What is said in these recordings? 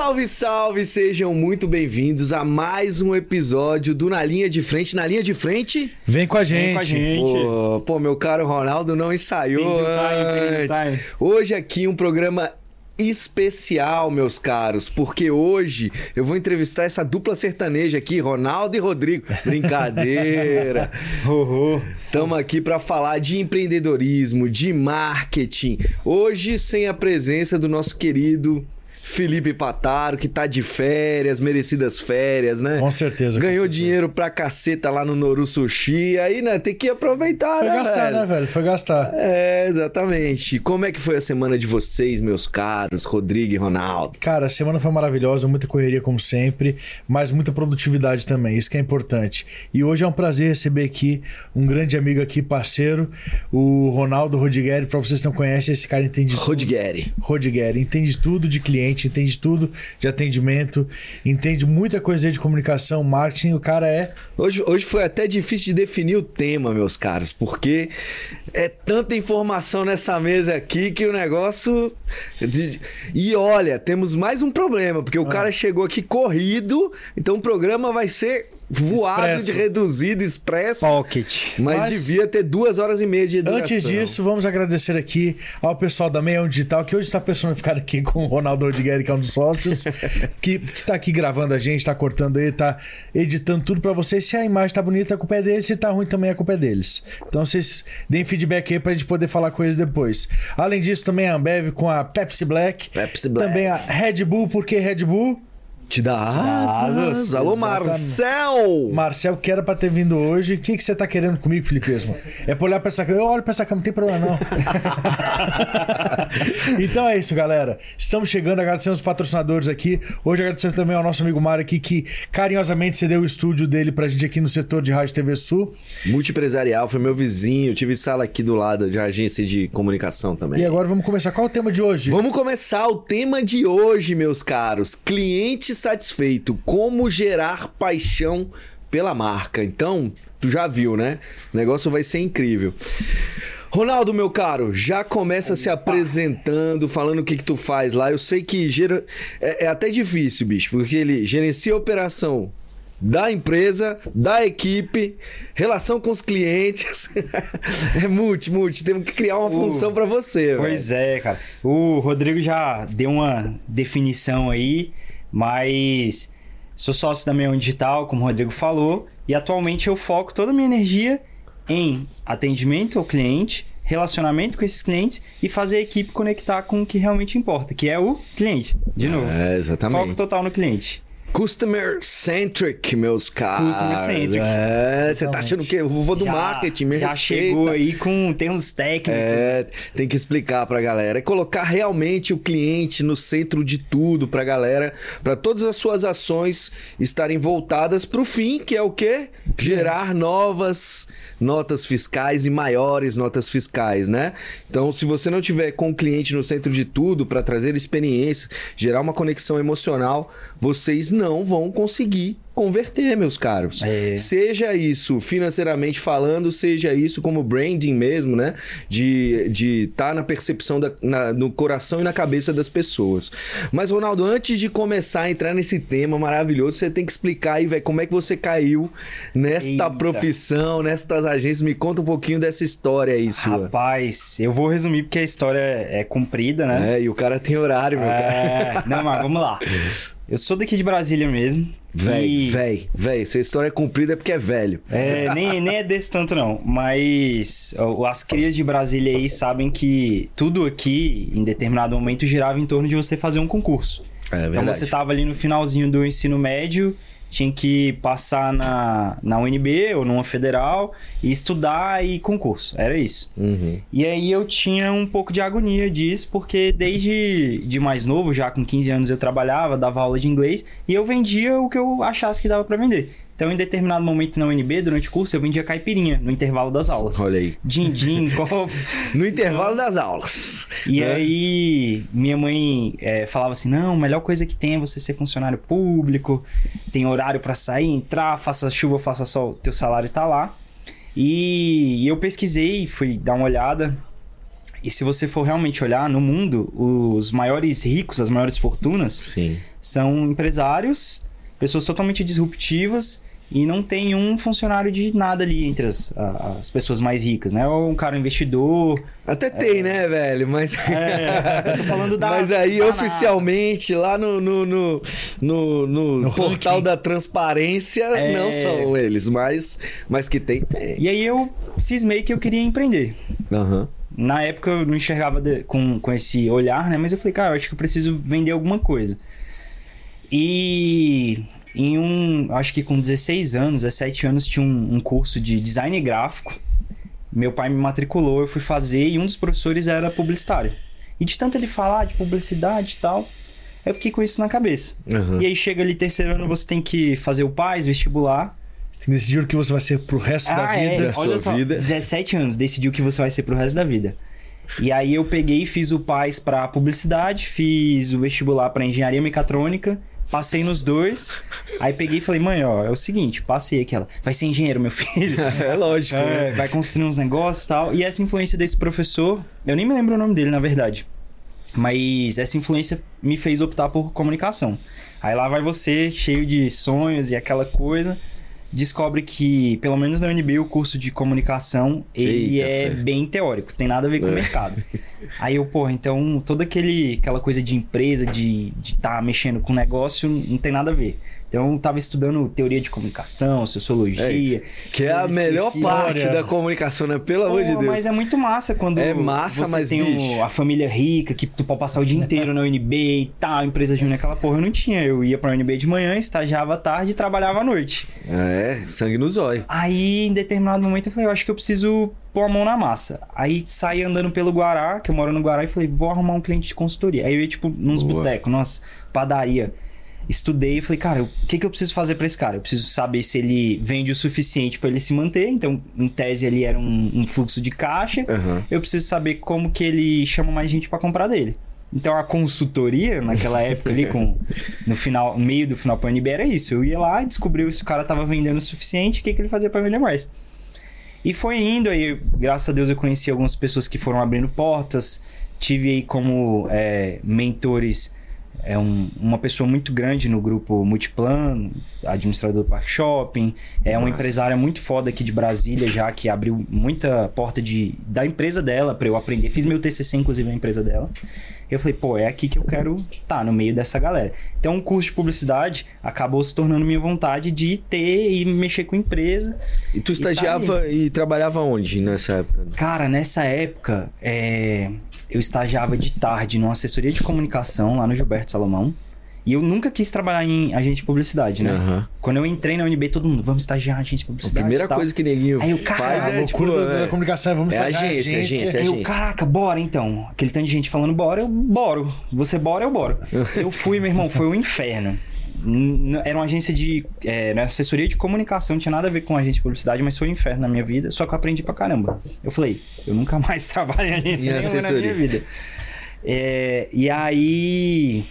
Salve, salve! Sejam muito bem-vindos a mais um episódio do Na Linha de Frente. Na Linha de Frente. Vem com a gente. Vem com a gente. Pô, pô meu caro Ronaldo não ensaiou time, antes. Hoje aqui um programa especial, meus caros, porque hoje eu vou entrevistar essa dupla sertaneja aqui, Ronaldo e Rodrigo. Brincadeira. Estamos aqui para falar de empreendedorismo, de marketing. Hoje sem a presença do nosso querido Felipe Pataro, que tá de férias, merecidas férias, né? Com certeza. Ganhou com certeza. dinheiro pra caceta lá no Noru Sushi. Aí, né, tem que aproveitar, foi né? Foi gastar, velho? né, velho? Foi gastar. É, exatamente. Como é que foi a semana de vocês, meus caros, Rodrigo e Ronaldo? Cara, a semana foi maravilhosa, muita correria como sempre, mas muita produtividade também, isso que é importante. E hoje é um prazer receber aqui um grande amigo aqui, parceiro, o Ronaldo Rodigueri. Pra vocês que não conhecem, esse cara entende tudo. Rodigueri. Rodigueri, entende tudo de cliente entende tudo de atendimento, entende muita coisa de comunicação, marketing. O cara é. Hoje, hoje foi até difícil de definir o tema, meus caros, porque é tanta informação nessa mesa aqui que o negócio. E olha, temos mais um problema, porque o ah. cara chegou aqui corrido, então o programa vai ser voado Expresso. de reduzido, expresso. Pocket. Mas, mas, devia ter duas horas e meia de educação. Antes disso, vamos agradecer aqui ao pessoal da Meião Digital, que hoje está personificado aqui com o Ronaldo Rodigueri, que é um dos sócios, que, que tá aqui gravando a gente, tá cortando aí, tá editando tudo para vocês. Se a imagem tá bonita, a culpa é deles. Se tá ruim, também a culpa é deles. Então vocês deem feedback aí pra gente poder falar com eles depois. Além disso, também a Ambev com a Pepsi Black. Pepsi Black. Também a Red Bull, porque Red Bull te dá asas. asas. Alô, Marcel! Marcel, que era pra ter vindo hoje. O que, que você tá querendo comigo, Filipesmo? É pra olhar pra essa cama. Eu olho pra essa cama, não tem problema não. então é isso, galera. Estamos chegando, agradecendo os patrocinadores aqui. Hoje agradecendo também ao nosso amigo Mário aqui, que carinhosamente cedeu o estúdio dele pra gente aqui no setor de Rádio TV Sul. Multiempresarial, foi meu vizinho. Tive sala aqui do lado de agência de comunicação também. E agora vamos começar. Qual é o tema de hoje? Vamos começar o tema de hoje, meus caros. Clientes satisfeito, como gerar paixão pela marca. Então, tu já viu, né? O negócio vai ser incrível. Ronaldo, meu caro, já começa se apresentando, falando o que, que tu faz lá. Eu sei que gera... é, é até difícil, bicho, porque ele gerencia a operação da empresa, da equipe, relação com os clientes. é multi, multi. Temos que criar uma uh, função para você. Pois véio. é, cara. O Rodrigo já deu uma definição aí mas sou sócio da Meion Digital, como o Rodrigo falou, e atualmente eu foco toda a minha energia em atendimento ao cliente, relacionamento com esses clientes e fazer a equipe conectar com o que realmente importa, que é o cliente. De novo. É, exatamente. Foco total no cliente. Customer centric, meus caros. Customer centric. É, você tá achando que eu vou do já, marketing, me Já respeita. chegou aí com termos técnicos. É, tem que explicar pra galera. É colocar realmente o cliente no centro de tudo pra galera, pra todas as suas ações estarem voltadas pro fim, que é o quê? Gerar novas notas fiscais e maiores notas fiscais, né? Então, se você não tiver com o cliente no centro de tudo para trazer experiência, gerar uma conexão emocional, vocês não vão conseguir converter, meus caros. É. Seja isso financeiramente falando, seja isso como branding mesmo, né? De estar de tá na percepção, da, na, no coração e na cabeça das pessoas. Mas, Ronaldo, antes de começar a entrar nesse tema maravilhoso, você tem que explicar aí, velho, como é que você caiu nesta Eita. profissão, nestas agências. Me conta um pouquinho dessa história aí, sua. Rapaz, eu vou resumir porque a história é comprida, né? É, e o cara tem horário, meu é... cara. Não, mas vamos lá. Eu sou daqui de Brasília mesmo. Véi, e... véi, véi. Se a história é comprida é porque é velho. É, nem, nem é desse tanto não. Mas as crias de Brasília aí sabem que tudo aqui, em determinado momento, girava em torno de você fazer um concurso. É verdade. Então você tava ali no finalzinho do ensino médio tinha que passar na, na UNB ou numa federal e estudar e concurso. Era isso. Uhum. E aí eu tinha um pouco de agonia disso, porque desde de mais novo, já com 15 anos, eu trabalhava, dava aula de inglês e eu vendia o que eu achasse que dava para vender. Então, em determinado momento na UNB, durante o curso, eu vendia caipirinha no intervalo das aulas. Olha aí. Din-din, copo. no intervalo das aulas. E né? aí, minha mãe é, falava assim: não, a melhor coisa que tem é você ser funcionário público, tem horário para sair, entrar, faça chuva, faça sol, teu salário tá lá. E eu pesquisei, fui dar uma olhada E se você for realmente olhar no mundo, os maiores ricos, as maiores fortunas, Sim. são empresários, pessoas totalmente disruptivas e não tem um funcionário de nada ali entre as, as pessoas mais ricas, né? Ou um cara investidor. Até tem, né, velho? Mas. É, eu tô falando da. Mas aí, da oficialmente, lá no, no, no, no- no No portal ranking. da transparência, É. não são eles, mas, mas que tem, tem. E aí eu cismei que eu queria empreender. Aham. Na época eu não enxergava de- com, com esse olhar, né? Mas eu falei, cara, eu acho que eu preciso vender alguma coisa. E em um, acho que com 16 anos, 17 anos, tinha um, um curso de design gráfico. Meu pai me matriculou, eu fui fazer e um dos professores era publicitário. E de tanto ele falar de publicidade e tal, eu fiquei com isso na cabeça. aham. E aí chega ali terceiro ano, você tem que fazer o PAS, vestibular. Você tem que decidir o que você vai ser pro resto da é, vida. da sua olha só, vida. 17 anos, decidiu que você vai ser pro resto da vida. E aí eu peguei e fiz o PAS pra publicidade, fiz o vestibular pra engenharia mecatrônica, passei nos dois. Aí peguei e falei, mãe, ó, é o seguinte, passei aquela. Vai ser engenheiro, meu filho. É lógico. É, né? vai construir uns negócios e tal. E essa influência desse professor, eu nem me lembro o nome dele, na verdade. Mas essa influência me fez optar por comunicação. Aí lá vai você, cheio de sonhos e aquela coisa. Descobre que, pelo menos na UNB, o curso de comunicação, ele Eita, é fé. bem teórico, tem nada a ver com o É. mercado. Aí eu, porra, então toda aquele, aquela coisa de empresa, de estar tá mexendo com negócio, não tem nada a ver. Então eu tava estudando teoria de comunicação, sociologia. Que é a melhor História. parte da comunicação, né? Pelo amor de Pô, Deus. Mas é muito massa quando É massa, você mas, tem a família rica, que tu pode passar o dia inteiro na UNB e tal, empresa júnior, aquela porra eu não tinha. Eu ia pra UNB de manhã, estagiava à tarde e trabalhava à noite. É, sangue no zóio. Aí, em determinado momento, eu falei, eu acho que eu preciso pôr a mão na massa. Aí saí andando pelo Guará, que eu moro no Guará, e falei, vou arrumar um cliente de consultoria. Aí eu ia, tipo, nos botecos, nossa, padaria. Estudei e falei, cara, o que, que eu preciso fazer pra esse cara? Eu preciso saber se ele vende o suficiente pra ele se manter. Então, em tese, ali era um, um fluxo de caixa. Aham. Eu preciso saber como que ele chama mais gente pra comprar dele. Então a consultoria naquela época ali com no final, no meio do final para NB era isso. Eu ia lá e descobria se o cara tava vendendo o suficiente, o que, que ele fazia para vender mais. E foi indo aí, graças a Deus eu conheci algumas pessoas que foram abrindo portas, tive aí como é, mentores é um- uma pessoa muito grande no grupo Multiplan, administrador do Parque Shopping, é uma Massa. empresária muito foda aqui de Brasília já, que abriu muita porta de, da empresa dela para eu aprender. Fiz meu TCC, inclusive, na empresa dela. Eu falei, pô, é aqui que eu quero estar, no meio dessa galera. Então, o curso de publicidade acabou se tornando minha vontade de ter e mexer com empresa. E tu tá estagiava e, trabalhava onde nessa época? Cara, nessa época, é, eu estagiava de tarde numa assessoria de comunicação lá no Gilberto Salomão. E eu nunca quis trabalhar em agente de publicidade, né? Aham. Quando eu entrei na UNB, todo mundo, vamos estagiar em agente de A publicidade. primeira e tal. coisa que neguinho Aí o cara, faz a é tipo. loucura da, da é- comunicação. Vamos é estagiar em agência, agência, Aí eu, agência. caraca, bora então. Aquele tanto de gente falando bora, eu boro. Você bora, eu boro. eu fui, meu irmão, foi um inferno. Era uma agência de. É, era assessoria de comunicação, não tinha nada a ver com agência de publicidade, mas foi um inferno na minha vida. Só que eu aprendi pra caramba. Eu falei, eu nunca mais trabalho em agência nenhuma na minha vida. É, e aí.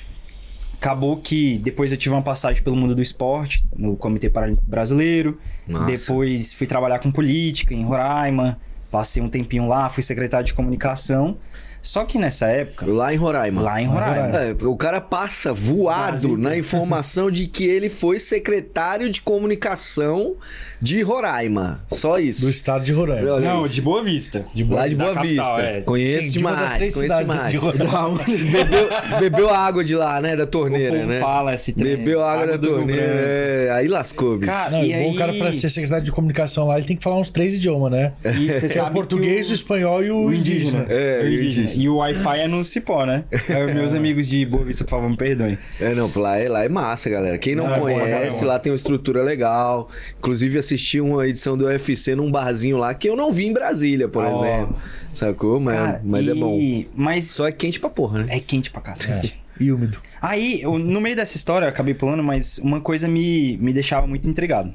Acabou que depois eu tive uma passagem pelo mundo do esporte, no Comitê Paralímpico Brasileiro. Massa. Depois fui trabalhar com política em Roraima. Passei um tempinho lá, fui secretário de comunicação. Só que nessa época, Lá em Roraima. lá em Roraima. É, o cara passa voado na informação de que ele foi secretário de comunicação de Roraima. Só isso. Do estado de Roraima. Não, de Boa Vista. De Lá de Boa capital, Vista. é. Conheço Sim, de demais, três conheço demais. de bebeu, bebeu a água de lá, né? Da O torneira, povo né? fala esse trem. Bebeu a água, da torneira. É, Aí lascou, bicho. Cara, Não, e bom, aí... o cara pra ser secretário de comunicação lá, ele tem que falar uns três idiomas, né? E você É o sabe português, que o espanhol e o, indígena. É, o o indígena. Indígena. E o Wi-Fi é no Cipó, né? É, meus amigos de Boa Vista, por favor, me perdoem. É, não, lá é, lá é massa, galera. Quem não Não, é conhece, é lá tem uma estrutura legal. Inclusive, assisti uma edição do UFC num barzinho lá que eu não vi em Brasília, por Ó. exemplo. Sacou? Mas, Cara, mas é e- bom. Mas Só é quente pra porra, né? é quente pra cacete. E úmido. Aí, eu- no meio dessa história, eu acabei pulando, mas uma coisa me, me deixava muito intrigado.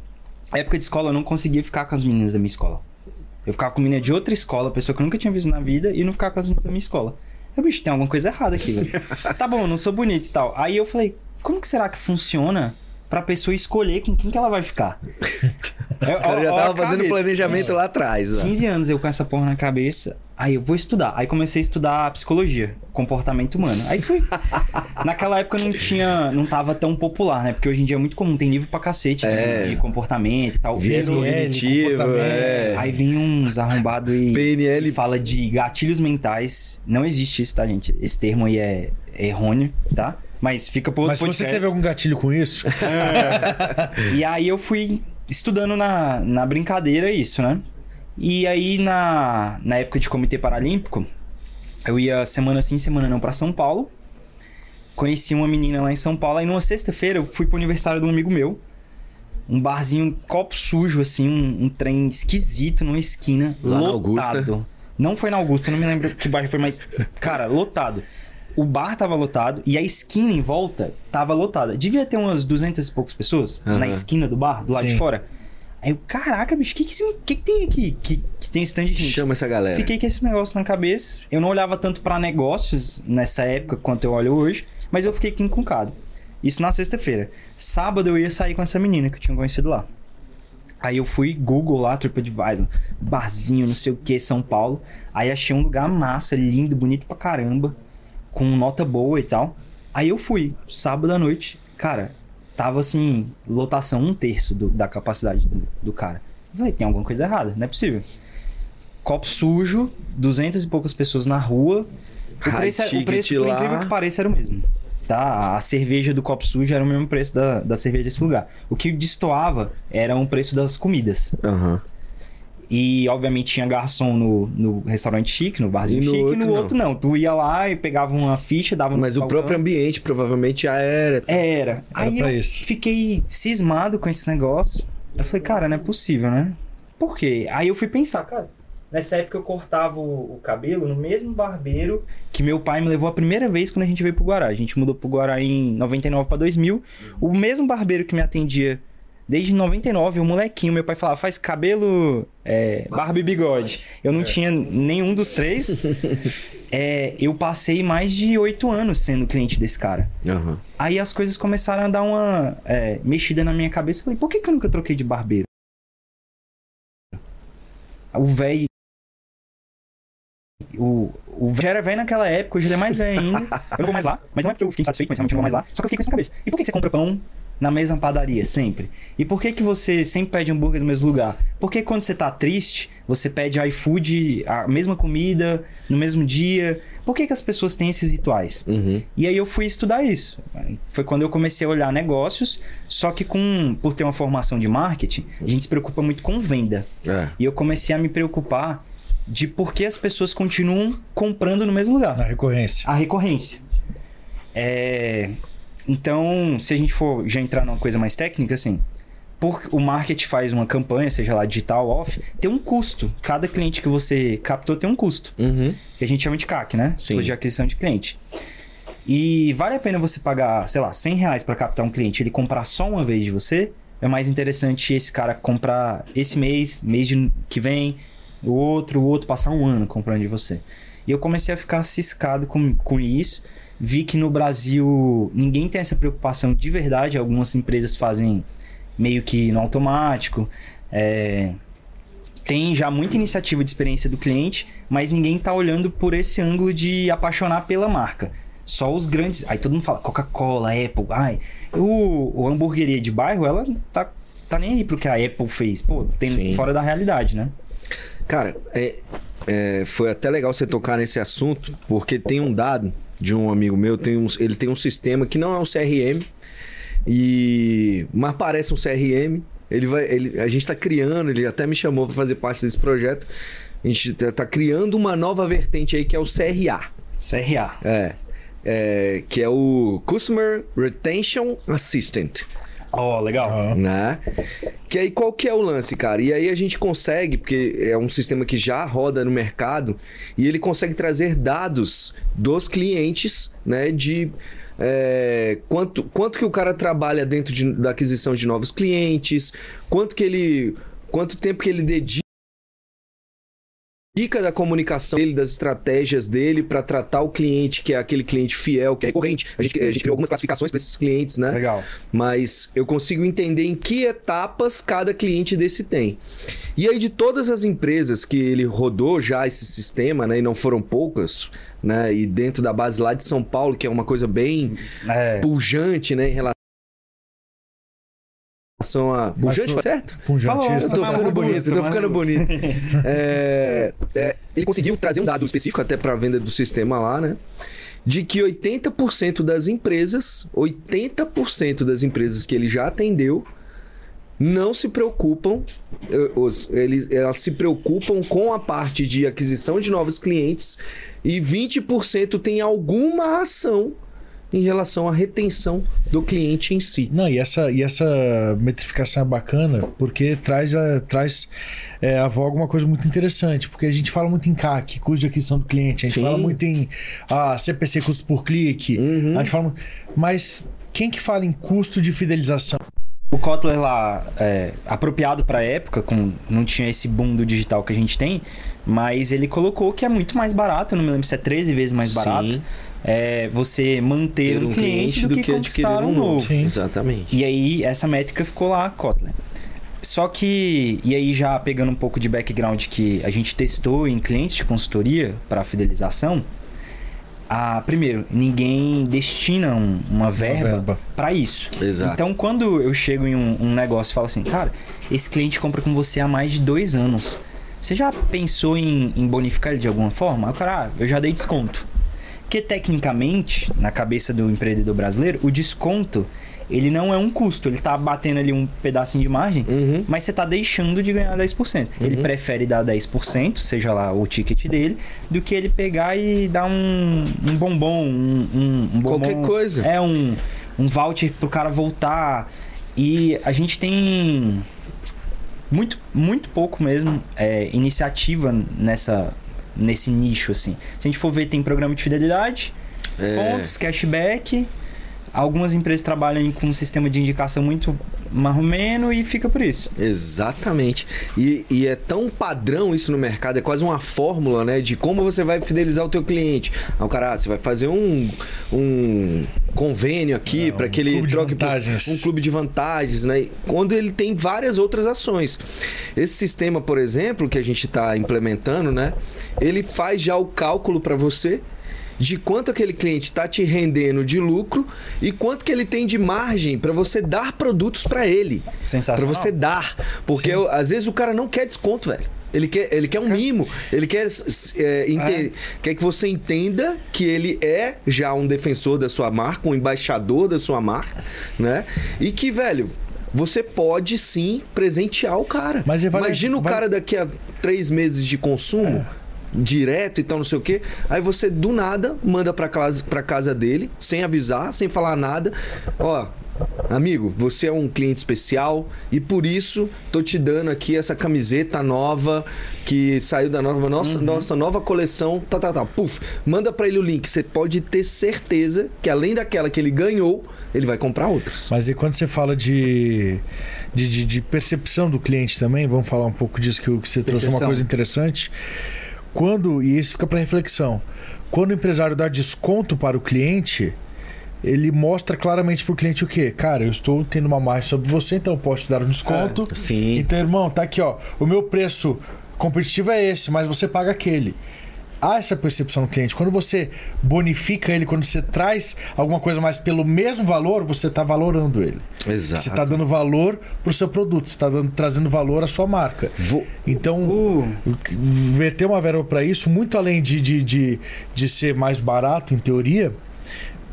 Na época de escola, eu não conseguia ficar com as meninas da minha escola. Eu ficava com menina de outra escola, pessoa que eu nunca tinha visto na vida, e não ficava com as meninas da minha escola. Eu, bicho, tem alguma coisa errada aqui, velho. tá bom, eu não sou bonito e tal. Aí eu falei, como que será que funciona pra pessoa escolher com quem que ela vai ficar? O cara já tava fazendo planejamento lá atrás. ó. 15 anos eu com essa porra na cabeça. Aí eu vou estudar. Aí comecei a estudar psicologia, comportamento humano. Aí fui. Naquela época não tinha, não tava tão popular, né? Porque hoje em dia é muito comum, tem livro pra cacete É. de, de comportamento e tal. Viés cognitivo, comportamento. é. Aí vem uns arrombados e, PNL. fala de gatilhos mentais. Não existe isso, tá, gente? Esse termo aí é, é errôneo, tá? Mas fica por outro Mas se você podcast. teve algum gatilho com isso, E aí eu fui estudando na, na brincadeira isso, né? E aí na, na época de Comitê Paralímpico, eu ia semana sim, semana não pra São Paulo. Conheci uma menina lá em São Paulo. Aí numa sexta-feira eu fui pro aniversário de um amigo meu. Um barzinho, um copo sujo, assim, um, um trem esquisito numa esquina. Lá lotado. Augusta? Não foi na Augusta, não me lembro que bairro foi, mas, cara, lotado. O bar tava lotado e a esquina em volta tava lotada. Devia ter umas 200 e poucas pessoas Aham. na esquina do bar, do lado de Sim. fora. Aí eu, caraca, bicho, o que que, que que tem aqui? Que, que tem esse tanto de gente? Chama essa galera. Fiquei com esse negócio na cabeça. Eu não olhava tanto pra negócios nessa época quanto eu olho hoje, mas eu fiquei aqui encucado. Isso na sexta-feira. Sábado eu ia sair com essa menina que eu tinha conhecido lá. Aí eu fui Google lá, TripAdvisor, barzinho, não sei o que, São Paulo. Aí achei um lugar massa, lindo, bonito pra caramba, com nota boa e tal. Aí eu fui, sábado à noite, cara, tava assim, lotação um terço do- da capacidade do, do cara. Eu falei, tem alguma coisa errada, não é possível. Copo sujo, duzentas e poucas pessoas na rua. O High preço, era- o preço por lá. incrível que pareça, era o mesmo. Tá? A cerveja do copo sujo era o mesmo preço da, da cerveja desse lugar. O que destoava era o preço das comidas. Aham. E, obviamente, tinha garçom no, no restaurante chique, no barzinho E no chique, outro, e no não. outro não. Tu ia lá e pegava uma ficha, dava Mas o próprio ambiente provavelmente já era. Era. Aí pra eu isso. fiquei cismado com esse negócio. Eu falei, cara, não é possível, né? Por quê? Aí eu fui pensar, cara. Nessa época eu cortava o, cabelo no mesmo barbeiro que meu pai me levou a primeira vez quando a gente veio pro Guará. A gente mudou pro Guará em 99 pra 2000. O mesmo barbeiro que me atendia desde 99, o molequinho, meu pai falava, faz cabelo, é, barba e bigode. Eu não tinha nenhum dos três. É, eu passei mais de oito anos sendo cliente desse cara. Aham. Aí as coisas começaram a dar uma é, mexida na minha cabeça. Eu falei, por que, que eu nunca troquei de barbeiro? O velho. O, o já era velho naquela época, hoje ele é mais velho ainda. Eu não vou mais lá, mas não é porque eu fiquei insatisfeito, mas realmente eu não vou mais lá. Só que eu fiquei com isso na cabeça. E por que que você compra pão na mesma padaria sempre? E por que que você sempre pede hambúrguer no mesmo lugar? Porque quando você tá triste, você pede iFood, a mesma comida, no mesmo dia? Por que que as pessoas têm esses rituais? Uhum. E aí eu fui estudar isso. Foi quando eu comecei a olhar negócios, só que com por ter uma formação de marketing, a gente se preocupa muito com venda. É. E eu comecei a me preocupar de por que as pessoas continuam comprando no mesmo lugar. na recorrência. A recorrência. É, Então, se a gente for já entrar numa coisa mais técnica, assim, por o marketing faz uma campanha, seja lá digital, off, tem um custo. Cada cliente que você captou tem um custo Uhum. que a gente chama de CAC, né? Sim. Custo de aquisição de cliente. E vale a pena você pagar, sei lá, 100 reais para captar um cliente, ele comprar só uma vez de você? É mais interessante esse cara comprar esse mês, mês de- que vem, o outro, o outro passar um ano comprando de você. E eu comecei a ficar ciscado com, com isso. Vi que no Brasil ninguém tem essa preocupação de verdade. Algumas empresas fazem meio que no automático. É, tem já muita iniciativa de experiência do cliente, mas ninguém tá olhando por esse ângulo de apaixonar pela marca. Só os grandes. Aí todo mundo fala Coca-Cola, Apple. Ai, o, o hamburgueria de bairro, ela tá, tá nem aí pro que a Apple fez. Pô, tem Sim. fora da realidade, né? Cara, é, é, foi até legal você tocar nesse assunto, porque tem um dado de um amigo meu, tem um, ele tem um sistema que não é um CRM, e mas parece um CRM. Ele vai, ele, a gente está criando, ele até me chamou para fazer parte desse projeto. A gente tá, tá criando uma nova vertente aí que é o CRA. CRA. É, é, que é o Customer Retention Assistant Ó, legal. Ó. né? Que aí qual que é o lance, cara? E aí a gente consegue, porque é um sistema que já roda no mercado, e ele consegue trazer dados dos clientes, né? De é, quanto, quanto que o cara trabalha dentro de- da aquisição de novos clientes, quanto que ele. quanto tempo que ele dedica dica da comunicação dele, das estratégias dele para tratar o cliente, que é aquele cliente fiel, que é recorrente. A gente, a gente criou algumas classificações para esses clientes, né? Legal. Mas eu consigo entender em que etapas cada cliente desse tem. E aí, de todas as empresas que ele rodou já esse sistema, né? E não foram poucas, né? E dentro da base lá de São Paulo, que é uma coisa bem É, pujante, né? Em relação a. Pujante, pro- certo? Punjante, Falou, isso. Eu tô ficando bonito, tô ficando bonito. É, é, ele conseguiu trazer um dado específico até para a venda do sistema lá, né? De que 80% das empresas, 80% das empresas que ele já atendeu, não se preocupam, eh, eles, elas se preocupam com a parte de aquisição de novos clientes e 20% tem alguma ação em relação à retenção do cliente em si. Não, e essa, e essa metrificação é bacana porque traz, a, traz é, à voga uma coisa muito interessante. Porque a gente fala muito em CAC, custo de aquisição do cliente, a gente Sim. fala muito em ah, CPC, custo por clique, Uhum. a gente fala. Mas quem que fala em custo de fidelização? O Kotler lá, é, apropriado para a época, com, não tinha esse boom do digital que a gente tem, mas ele colocou que é muito mais barato, eu não me lembro se é 13 vezes mais Sim. barato, é, você manter um, cliente, do, que, conquistar um novo. Sim. Exatamente. E aí, essa métrica ficou lá, Kotler. Só que, e aí já pegando um pouco de background que a gente testou em clientes de consultoria para fidelização, a, primeiro, ninguém destina um- uma verba, verba. para isso. Exato. Então, quando eu chego em um, um negócio e falo assim, cara, esse cliente compra com você há mais de dois anos. Você já pensou em, em bonificar ele de alguma forma? Aí o cara, ah, eu já dei desconto. Porque tecnicamente, na cabeça do empreendedor brasileiro, o desconto ele não é um custo, ele tá batendo ali um pedacinho de margem, Uhum. mas você tá deixando de ganhar 10%. Ele prefere dar 10%, seja lá o ticket dele, do que ele pegar e dar um, um bombom, um, um, um bombom, Qualquer coisa. É um, um voucher pro cara voltar. E a gente tem muito, muito pouco mesmo é, iniciativa nessa, nesse nicho, assim. Se a gente for ver, tem programa de fidelidade, É. pontos, cashback. Algumas empresas trabalham com um sistema de indicação muito marromeno e fica por isso. Exatamente. E, e é tão padrão isso no mercado, é quase uma fórmula, né? De como você vai fidelizar o teu cliente. Ah, o cara, ah, você vai fazer um, um convênio aqui É, para um que ele clube de troque por- vantagens. um clube de vantagens, né? Quando ele tem várias outras ações. Esse sistema, por exemplo, que a gente está implementando, né? Ele faz já o cálculo para você de quanto aquele cliente está te rendendo de lucro e quanto que ele tem de margem para você dar produtos para ele. Sensacional. você dar. Porque eu- às vezes o cara não quer desconto, velho. Ele quer, ele quer um mimo. Ele quer, é, ente- quer que você entenda que ele é já um defensor da sua marca, um embaixador da sua marca, né? E que, velho, você pode sim presentear o cara. Vai- Imagina o vai- cara daqui a três meses de consumo. Direto e tal, não sei o quê. Aí você, do nada, manda pra casa, pra casa dele, sem avisar, sem falar nada. Ó, Amigo, você é um cliente especial e por isso tô te dando aqui essa camiseta nova que saiu da nova nossa, nossa nova coleção. Tá, tá, tá. Puf, manda pra ele o link. Você pode ter certeza que além daquela que ele ganhou, ele vai comprar outras. Mas e quando você fala de, de, de- de percepção do cliente também, vamos falar um pouco disso que, que você trouxe uma Percepção. coisa interessante. Quando, e isso fica para reflexão, quando o empresário dá desconto para o cliente, ele mostra claramente para o cliente o quê? Cara, eu estou tendo uma margem sobre você, então eu posso te dar um desconto. Sim. Então, irmão, tá aqui, ó. O meu preço competitivo é esse, mas você paga aquele. Há essa percepção do cliente. Quando você bonifica ele, quando você traz alguma coisa mais pelo mesmo valor, você está valorando ele. Exato. Você está dando valor pro seu produto, você está trazendo valor à sua marca. Vou- Então, Uh. verter uma verba para isso, muito além de, de, de, de ser mais barato, em teoria,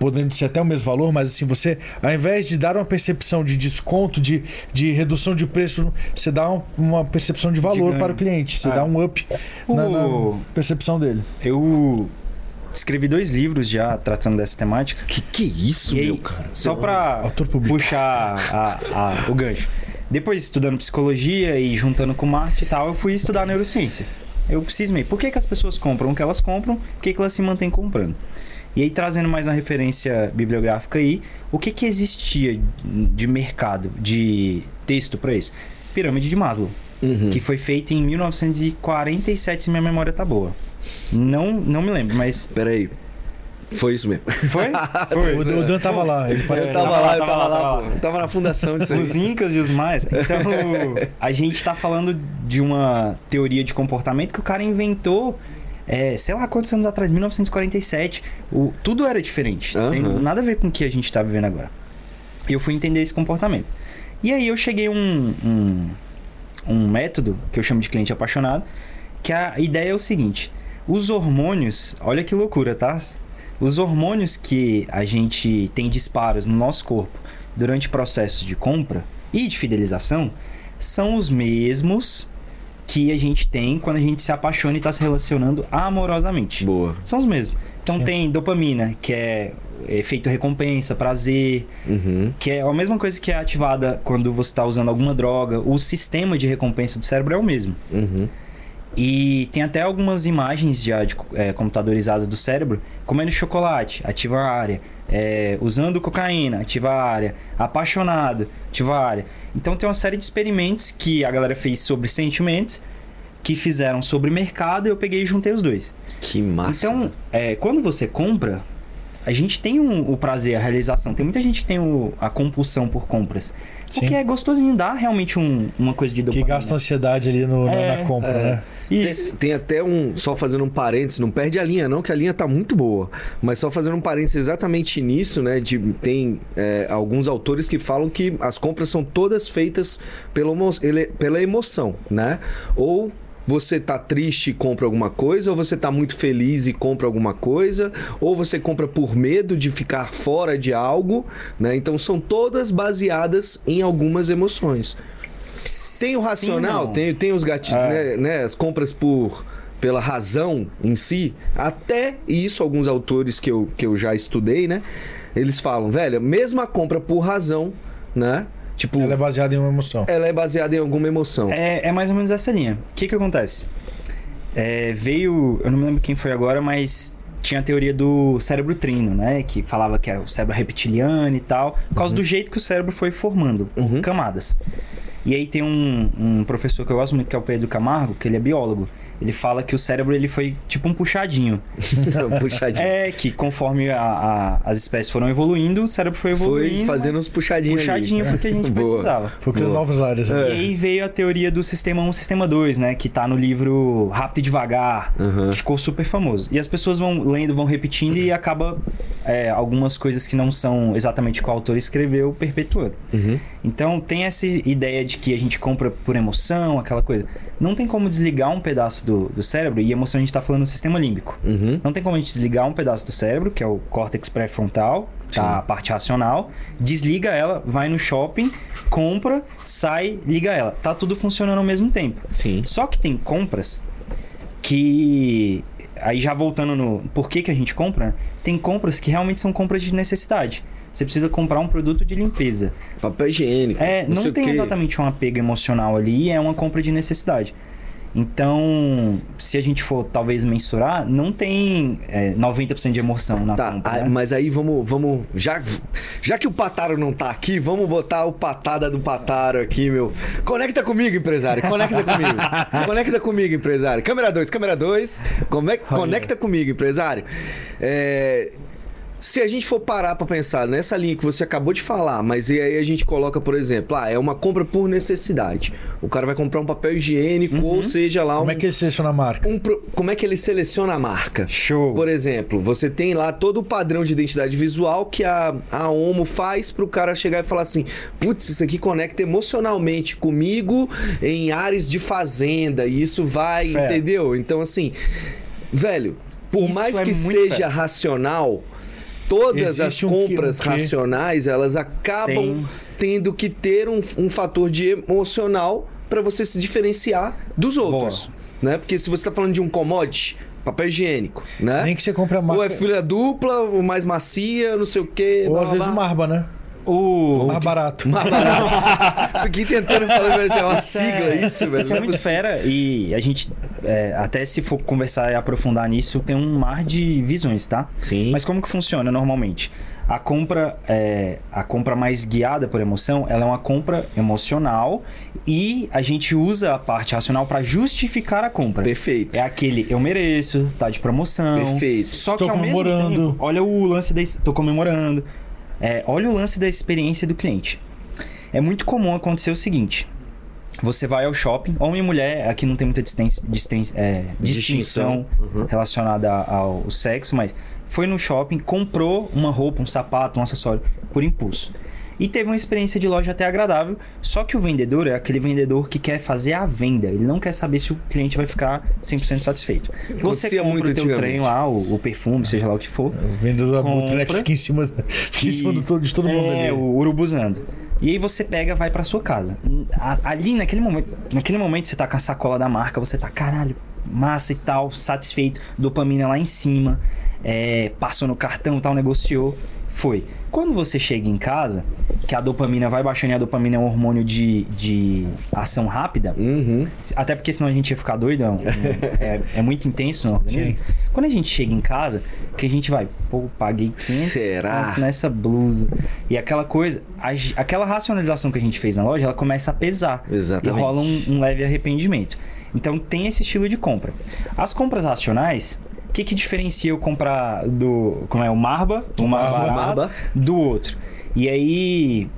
podendo ser até o mesmo valor, mas assim, você, ao invés de dar uma percepção de desconto, de, de redução de preço, você dá um- uma percepção de valor para o cliente, você Ah. dá um up na, na percepção dele. Eu escrevi dois livros já tratando dessa temática. Que que é isso, aí, meu cara? só público. puxar a- a- o gancho. Depois, estudando psicologia e juntando com marketing e tal, eu fui estudar neurociência. Eu cismei. Por que, que as pessoas compram o que elas compram? Por que, que elas se mantêm comprando? E aí, trazendo mais uma referência bibliográfica aí, o que, que existia de mercado, de texto para isso? pirâmide de Maslow, Uhum. que foi feita em 1947, se minha memória tá boa. Não, não me lembro, mas Peraí. Foi isso mesmo. foi? O, o Dan tava lá. Ele Eu participou. tava lá, eu tava tava lá, lá. Eu tava na fundação disso aí. Os incas e os mais. Então, a gente tá falando de uma teoria de comportamento que o cara inventou, é, sei lá quantos anos atrás, 1947. O, tudo era diferente. Não Tem Aham. nada a ver com o que a gente tá vivendo agora. E eu fui entender esse comportamento. E aí eu cheguei a um, um, um método que eu chamo de cliente apaixonado, que a ideia é o seguinte: os hormônios, olha que loucura, tá? Os hormônios que a gente tem disparos no nosso corpo durante processos de compra e de fidelização são os mesmos que a gente tem quando a gente se apaixona e está se relacionando amorosamente. Boa. São os mesmos. Então Sim. tem dopamina, que é efeito recompensa, prazer, Uhum. que é a mesma coisa que é ativada quando você está usando alguma droga. O sistema de recompensa do cérebro é o mesmo. Uhum. E tem até algumas imagens já de, é, computadorizadas do cérebro, comendo chocolate, ativa a área. É, usando cocaína, ativa a área. Apaixonado, ativa a área. Então tem uma série de experimentos que a galera fez sobre sentimentos, que fizeram sobre mercado, e eu peguei e juntei os dois. Que massa. Então, é, quando você compra, a gente tem um- o prazer, a realização. Tem muita gente que tem o- a compulsão por compras. Porque é gostosinho, dá realmente um- uma coisa de Que dopamina. gasta ansiedade ali no- na- É, na compra, é. né? Isso. Tem, tem até um. Só fazendo um parênteses, não perde a linha, não, que a linha tá muito boa. Mas só fazendo um parênteses exatamente nisso, né? De, tem é, alguns autores que falam que as compras são todas feitas ele- pela emoção, né? Ou você tá triste e compra alguma coisa, ou você tá muito feliz e compra alguma coisa, ou você compra por medo de ficar fora de algo, né? Então são todas baseadas em algumas emoções. Tem o Sim, racional, não. tem, tem os gatilhos, É. né, né, as compras por pela razão em si, até isso alguns autores que eu, que eu já estudei, né? Eles falam, velho, mesmo a compra por razão, né? Tipo, Ela é baseada em uma emoção. ela é baseada em alguma emoção. É, é mais ou menos essa linha. O que que acontece? É, veio, eu não me lembro quem foi agora, mas tinha a teoria do cérebro trino, né? Que falava que era o cérebro reptiliano e tal, por causa do jeito que o cérebro foi formando, por Uhum. camadas. E aí tem um, um professor que eu gosto muito, que é o Pedro Camargo, que ele é biólogo. Ele fala que o cérebro ele foi tipo um puxadinho. Puxadinho. É, que conforme a- a- as espécies foram evoluindo, o cérebro foi evoluindo. Foi fazendo uns puxadinhos puxadinho ali. porque a gente Boa. precisava. Foi criando novas áreas. né? E aí veio a teoria do sistema 1 sistema 2, né? Que tá no livro Rápido e Devagar, Aham. que ficou super famoso. E as pessoas vão lendo, vão repetindo e acaba é, algumas coisas que não são exatamente o que o autor escreveu perpetuando. Uhum. Então tem essa ideia de que a gente compra por emoção, aquela coisa. Não tem como desligar um pedaço do, do cérebro, e emoção a gente tá falando do sistema límbico. Uhum. Não tem como a gente desligar um pedaço do cérebro, que é o córtex pré-frontal, tá? a parte racional, desliga ela, vai no shopping, compra, sai, liga ela. Tá tudo funcionando ao mesmo tempo. Sim. Só que tem compras que. Aí já voltando no por que, que a gente compra, tem compras que realmente são compras de necessidade. Você precisa comprar um produto de limpeza. Papel higiênico. É, não, sei o tem exatamente um apego emocional ali, é uma compra de necessidade. Então, se a gente for talvez mensurar, não tem é, 90% de emoção na Tá, compra. né? mas aí vamos, vamos já, já que o Pataro não tá aqui, vamos botar o patada do Pataro aqui, meu. Conecta comigo, empresário, conecta comigo. conecta comigo, empresário. Câmera 2, câmera 2. Conecta comigo, empresário. É, se a gente for parar pra pensar nessa linha que você acabou de falar, mas e aí a gente coloca, por exemplo, ah, é uma compra por necessidade. O cara vai comprar um papel higiênico, ou seja lá Como um, é que ele seleciona a marca? um como é que ele seleciona a marca? Show. Por exemplo, você tem lá todo o padrão de identidade visual que a, a Omo faz pro cara chegar e falar assim: putz, isso aqui conecta emocionalmente comigo em áreas de fazenda, e isso vai, É. entendeu? Então, assim, velho, por Isso mais é que muito seja fé. racional. Todas Existe as um quê- compras um quê? racionais, elas acabam Tem. tendo que ter um, um fator de emocional para você se diferenciar dos outros. Né? Porque se você tá falando de um commodity, papel higiênico, né? Nem que você compre a marca. Ou é folha dupla, ou mais macia, não sei o quê. Ou blá, às blá, vezes blá. marba, né? O... Mais barato. Mais barato. Fiquei tentando falar, velho, isso é uma Isso sigla, é- isso, velho. Isso é muito fera e a gente, é, até se for conversar e aprofundar nisso, tem um mar de visões, tá? Sim. Mas como que funciona normalmente? A compra, é, a compra mais guiada por emoção, ela é uma compra emocional e a gente usa a parte racional para justificar a compra. Perfeito. É aquele eu mereço, tá de promoção. Perfeito. Só Estou que ao mesmo comemorando. tempo, olha o lance da tô comemorando. É, olha o lance da experiência do cliente. É muito comum acontecer o seguinte: você vai ao shopping, homem e mulher, aqui não tem muita distin distin é, distinção, Distinção. Uhum. relacionada ao sexo, mas foi no shopping, comprou uma roupa, um sapato, um acessório por impulso. E teve uma experiência de loja até agradável, só que o vendedor é aquele vendedor que quer fazer a venda, ele não quer saber se o cliente vai ficar 100% satisfeito. Você Acontecia compra muito o teu trem lá, o, o perfume, seja lá o que for, O vendedor da Compra. boteca fica em cima, fica em cima do, Isso. de todo mundo é, ali. o urubuzando. E aí você pega, vai pra sua casa. Ali naquele momento, naquele momento você tá com a sacola da marca, você tá, caralho, massa e tal, satisfeito, dopamina lá em cima, é, passou no cartão, tal, negociou, foi. Quando você chega em casa, que a dopamina vai baixando e a dopamina é um hormônio de, de ação rápida, Uhum. até porque senão a gente ia ficar doido, é, é, é muito intenso no organismo. Sim. Quando a gente chega em casa, que a gente vai, pô, paguei 500 Será? nessa blusa. E aquela coisa, a aquela racionalização que a gente fez na loja, ela começa a pesar. Exatamente. E rola um, um leve arrependimento. Então tem esse estilo de compra. As compras racionais, o que, que diferencia eu comprar do. Como é? O Marba, o Marba. Marba. do outro. E aí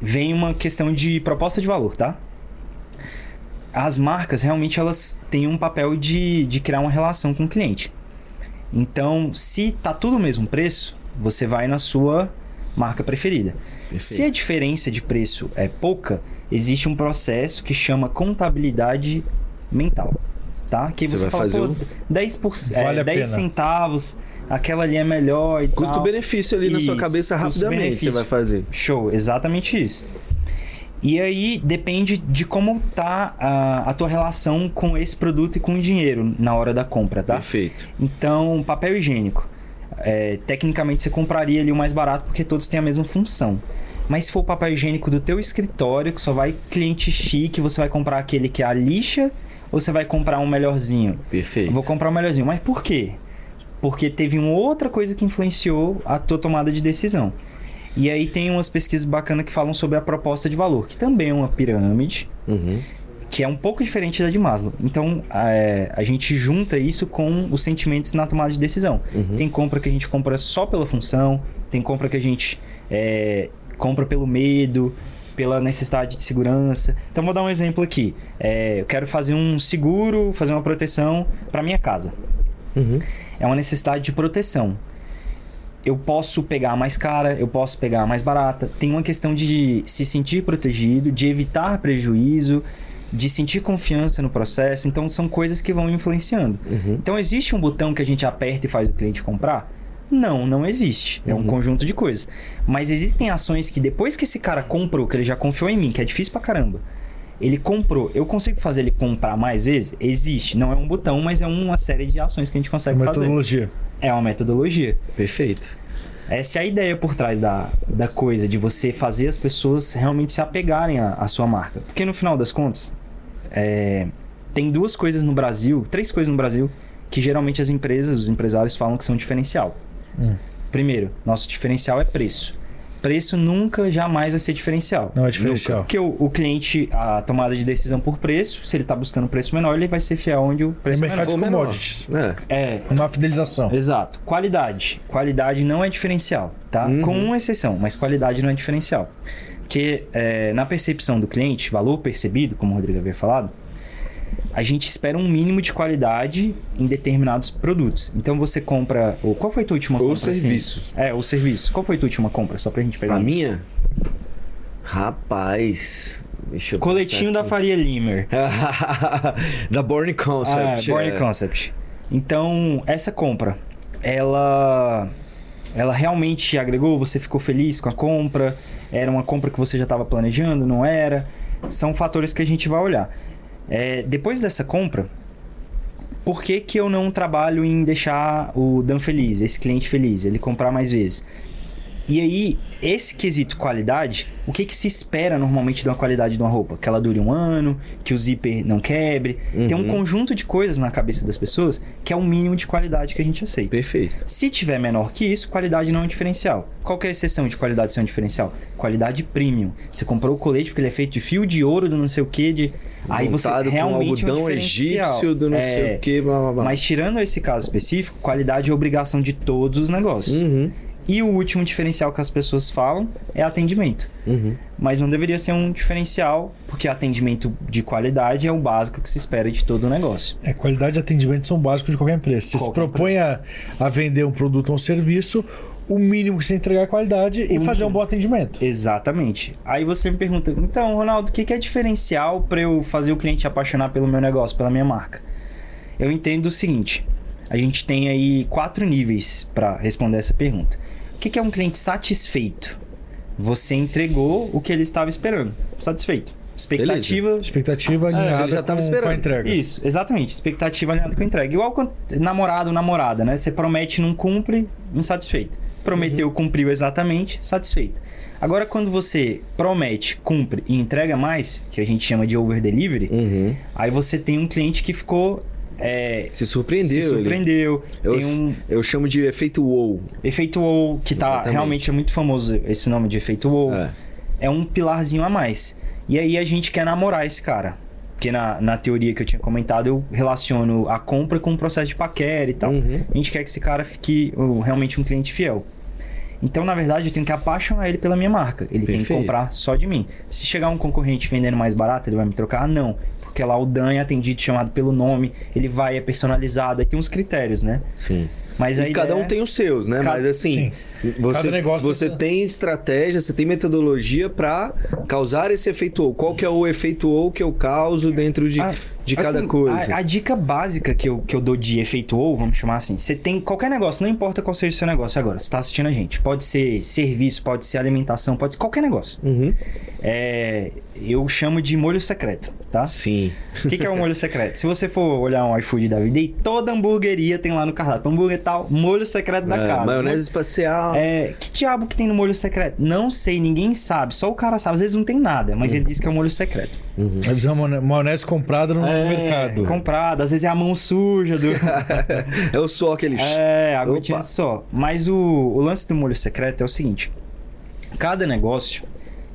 vem uma questão de proposta de valor, tá? As marcas realmente elas têm um papel de, de criar uma relação com o cliente. Então, se tá tudo o mesmo preço, você vai na sua marca preferida. Se a diferença de preço é pouca, existe um processo que chama contabilidade mental, tá? Que Você você, vai fala, fazer pô, um- 10%, Vale é, a 10 pena. centavos, aquela ali é melhor e tal. Custo-benefício ali na sua Isso, cabeça rapidamente você vai fazer. Show, exatamente isso. E aí depende de como tá a, a tua relação com esse produto e com o dinheiro na hora da compra, tá? Perfeito. Então, papel higiênico. É, tecnicamente você compraria ali o mais barato porque todos têm a mesma função. Mas se for o papel higiênico do teu escritório, que só vai cliente chique, você vai comprar aquele que é a lixa ou você vai comprar um melhorzinho? Perfeito. Eu vou comprar o melhorzinho. Mas por quê? Porque teve uma outra coisa que influenciou a tua tomada de decisão. E aí tem umas pesquisas bacanas que falam sobre a proposta de valor, que também é uma pirâmide, Uhum. que é um pouco diferente da de Maslow. Então, é, a gente junta isso com os sentimentos na tomada de decisão. Uhum. Tem compra que a gente compra só pela função, tem compra que a gente é, compra pelo medo, pela necessidade de segurança. Então, vou dar um exemplo aqui. É, eu quero fazer um seguro, fazer uma proteção para minha casa. Uhum. É uma necessidade de proteção. Eu posso pegar mais cara, eu posso pegar a mais barata. Tem uma questão de se sentir protegido, de evitar prejuízo, de sentir confiança no processo. Então, são coisas que vão influenciando. Uhum. Então, existe um botão que a gente aperta e faz o cliente comprar? Não, não existe. É um Uhum. conjunto de coisas. Mas existem ações que depois que esse cara comprou, que ele já confiou em mim, que é difícil pra caramba, ele comprou, eu consigo fazer ele comprar mais vezes? Existe. Não é um botão, mas é uma série de ações que a gente consegue fazer. Metodologia. É uma metodologia. Perfeito. Essa é a ideia por trás da, da coisa, de você fazer as pessoas realmente se apegarem à, à sua marca. Porque no final das contas, é, tem duas coisas no Brasil, três coisas no Brasil, que geralmente as empresas, os empresários falam que são diferencial. Hum. Primeiro, nosso diferencial é preço. Preço nunca, jamais vai ser diferencial. Não é diferencial. Porque o, o cliente, a tomada de decisão por preço, se ele está buscando um preço menor, ele vai ser fiel onde o preço É é mercado menor. de For menor. commodities. É. É, Uma fidelização. Exato. Qualidade. Qualidade não é diferencial, tá? Uhum. Com uma exceção, mas qualidade não é diferencial. Porque é, na percepção do cliente, valor percebido, como o Rodrigo havia falado, a gente espera um mínimo de qualidade em determinados produtos. Então você compra. Ou qual foi a tua última Ou compra? assim? serviços. É, ou serviço. Qual foi a tua última compra? Só pra gente pegar. A minha? Rapaz. Deixa eu Coletinho da Faria Limer. da Born Concept. Ah, Born é. Concept. Então, essa compra, ela ela realmente agregou, você ficou feliz com a compra? Era uma compra que você já estava planejando, não era? São fatores que a gente vai olhar. É, depois dessa compra, por que, que eu não trabalho em deixar o Dan feliz, esse cliente feliz, ele comprar mais vezes? E aí, esse quesito qualidade, o que, que se espera normalmente de uma qualidade de uma roupa? Que ela dure um ano, que o zíper não quebre. Tem um Uhum. conjunto de coisas na cabeça das pessoas que é o mínimo de qualidade que a gente aceita. Perfeito. Se tiver menor que isso, qualidade não é um diferencial. Qual que é a exceção de qualidade ser um diferencial? Qualidade premium. Você comprou o colete porque ele é feito de fio de ouro, do não sei o que, de. Aí você realmente com é um algodão diferencial. egípcio do não É, sei o que, blá blá blá. Mas tirando esse caso específico, qualidade é obrigação de todos os negócios. Uhum, E o último diferencial que as pessoas falam é atendimento. uhum. Mas não deveria ser um diferencial, porque atendimento de qualidade é o básico que se espera de todo o negócio. É, qualidade e atendimento são básicos de qualquer empresa. Você se Qualquer propõe a, a vender um produto ou um serviço, o mínimo que você entregar é qualidade e fazer um bom atendimento. Exatamente. Aí você me pergunta, então, Ronaldo, o que que é diferencial para eu fazer o cliente apaixonar pelo meu negócio, pela minha marca? Eu entendo o seguinte: a gente tem aí quatro níveis para responder essa pergunta. O que que é um cliente satisfeito? Você entregou o que ele estava esperando. Satisfeito. Expectativa Expectativa Ah, ele alinhada já tava com, esperando. com a entrega. Isso, exatamente. Expectativa alinhada com entrega. Igual quando namorado, namorada, né? Você promete, não cumpre, insatisfeito. Prometeu, cumpriu exatamente, satisfeito. Agora, quando você promete, cumpre e entrega mais, que a gente chama de over delivery, Uhum. aí você tem um cliente que ficou. É, Se surpreendeu. se ele. surpreendeu. Eu, Tem um eu chamo de efeito wow. efeito WoW, que tá Exatamente. realmente é muito famoso esse nome de efeito WoW. É. é um pilarzinho a mais. E aí a gente quer namorar esse cara. Porque na, na teoria que eu tinha comentado, eu relaciono a compra com o processo de paquera e tal. Uhum. A gente quer que esse cara fique uh, realmente um cliente fiel. Então, na verdade, eu tenho que apaixonar ele pela minha marca. Ele tem que Perfeito. comprar só de mim. Se chegar um concorrente vendendo mais barato, ele vai me trocar? Não. Porque lá o Dan é atendido, chamado pelo nome, ele vai, é personalizado, aí tem uns critérios, né? Sim. Mas e cada um ideia- tem os seus, né? Cada- Mas assim, você, Cada negócio você tem- tem estratégia, você tem metodologia pra causar esse efeito ou. Qual que é o efeito ou que eu causo dentro de, Ah, de cada assim, coisa? A, a dica básica que eu, que eu dou de efeito ou, vamos chamar assim, você tem qualquer negócio, não importa qual seja o seu negócio agora, você tá assistindo a gente. Pode ser serviço, pode ser alimentação, pode ser qualquer negócio. Uhum. É, eu chamo de molho secreto, tá? Sim. O que, que é um molho secreto? Se você for olhar um iFood da vida, aí toda hamburgueria tem lá no cardápio, hambúrguer e tal, molho secreto da É, casa. maionese espacial. É, que diabo que tem no molho secreto? Não sei, ninguém sabe, só o cara sabe. Às vezes não tem nada, mas ele diz que é um molho secreto. Vai dizer uma maionese- maionese comprada no É, mercado. Comprado, às vezes é a mão suja do. É o suor que ele. É, a gotinha só. Mas o, o lance do molho secreto é o seguinte: cada negócio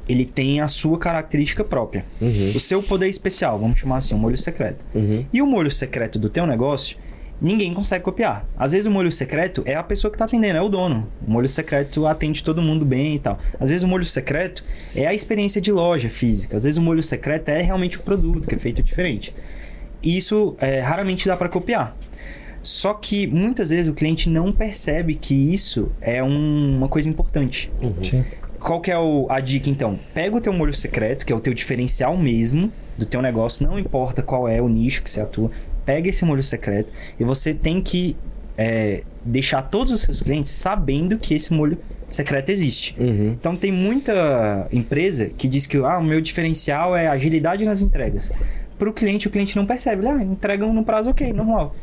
ele tem a sua característica própria, Uhum, o seu poder especial, vamos chamar assim, o molho secreto. uhum. E o molho secreto do teu negócio, ninguém consegue copiar. Às vezes o molho secreto é a pessoa que está atendendo, é o dono. O molho secreto atende todo mundo bem e tal. Às vezes o molho secreto é a experiência de loja física. Às vezes o molho secreto é realmente o produto que é feito diferente. E isso é, raramente dá para copiar. Só que muitas vezes o cliente não percebe que isso é um- uma coisa importante. Sim. Qual que é o- a dica então? Pega o teu molho secreto, que é o teu diferencial mesmo do teu negócio, não importa qual é o nicho que você atua, pega esse molho secreto e você tem que é, deixar todos os seus clientes sabendo que esse molho secreto existe. Uhum. Então tem muita empresa que diz que ah, o meu diferencial é agilidade nas entregas. Para o cliente, o cliente não percebe. Ah, entregam no prazo ok, normal.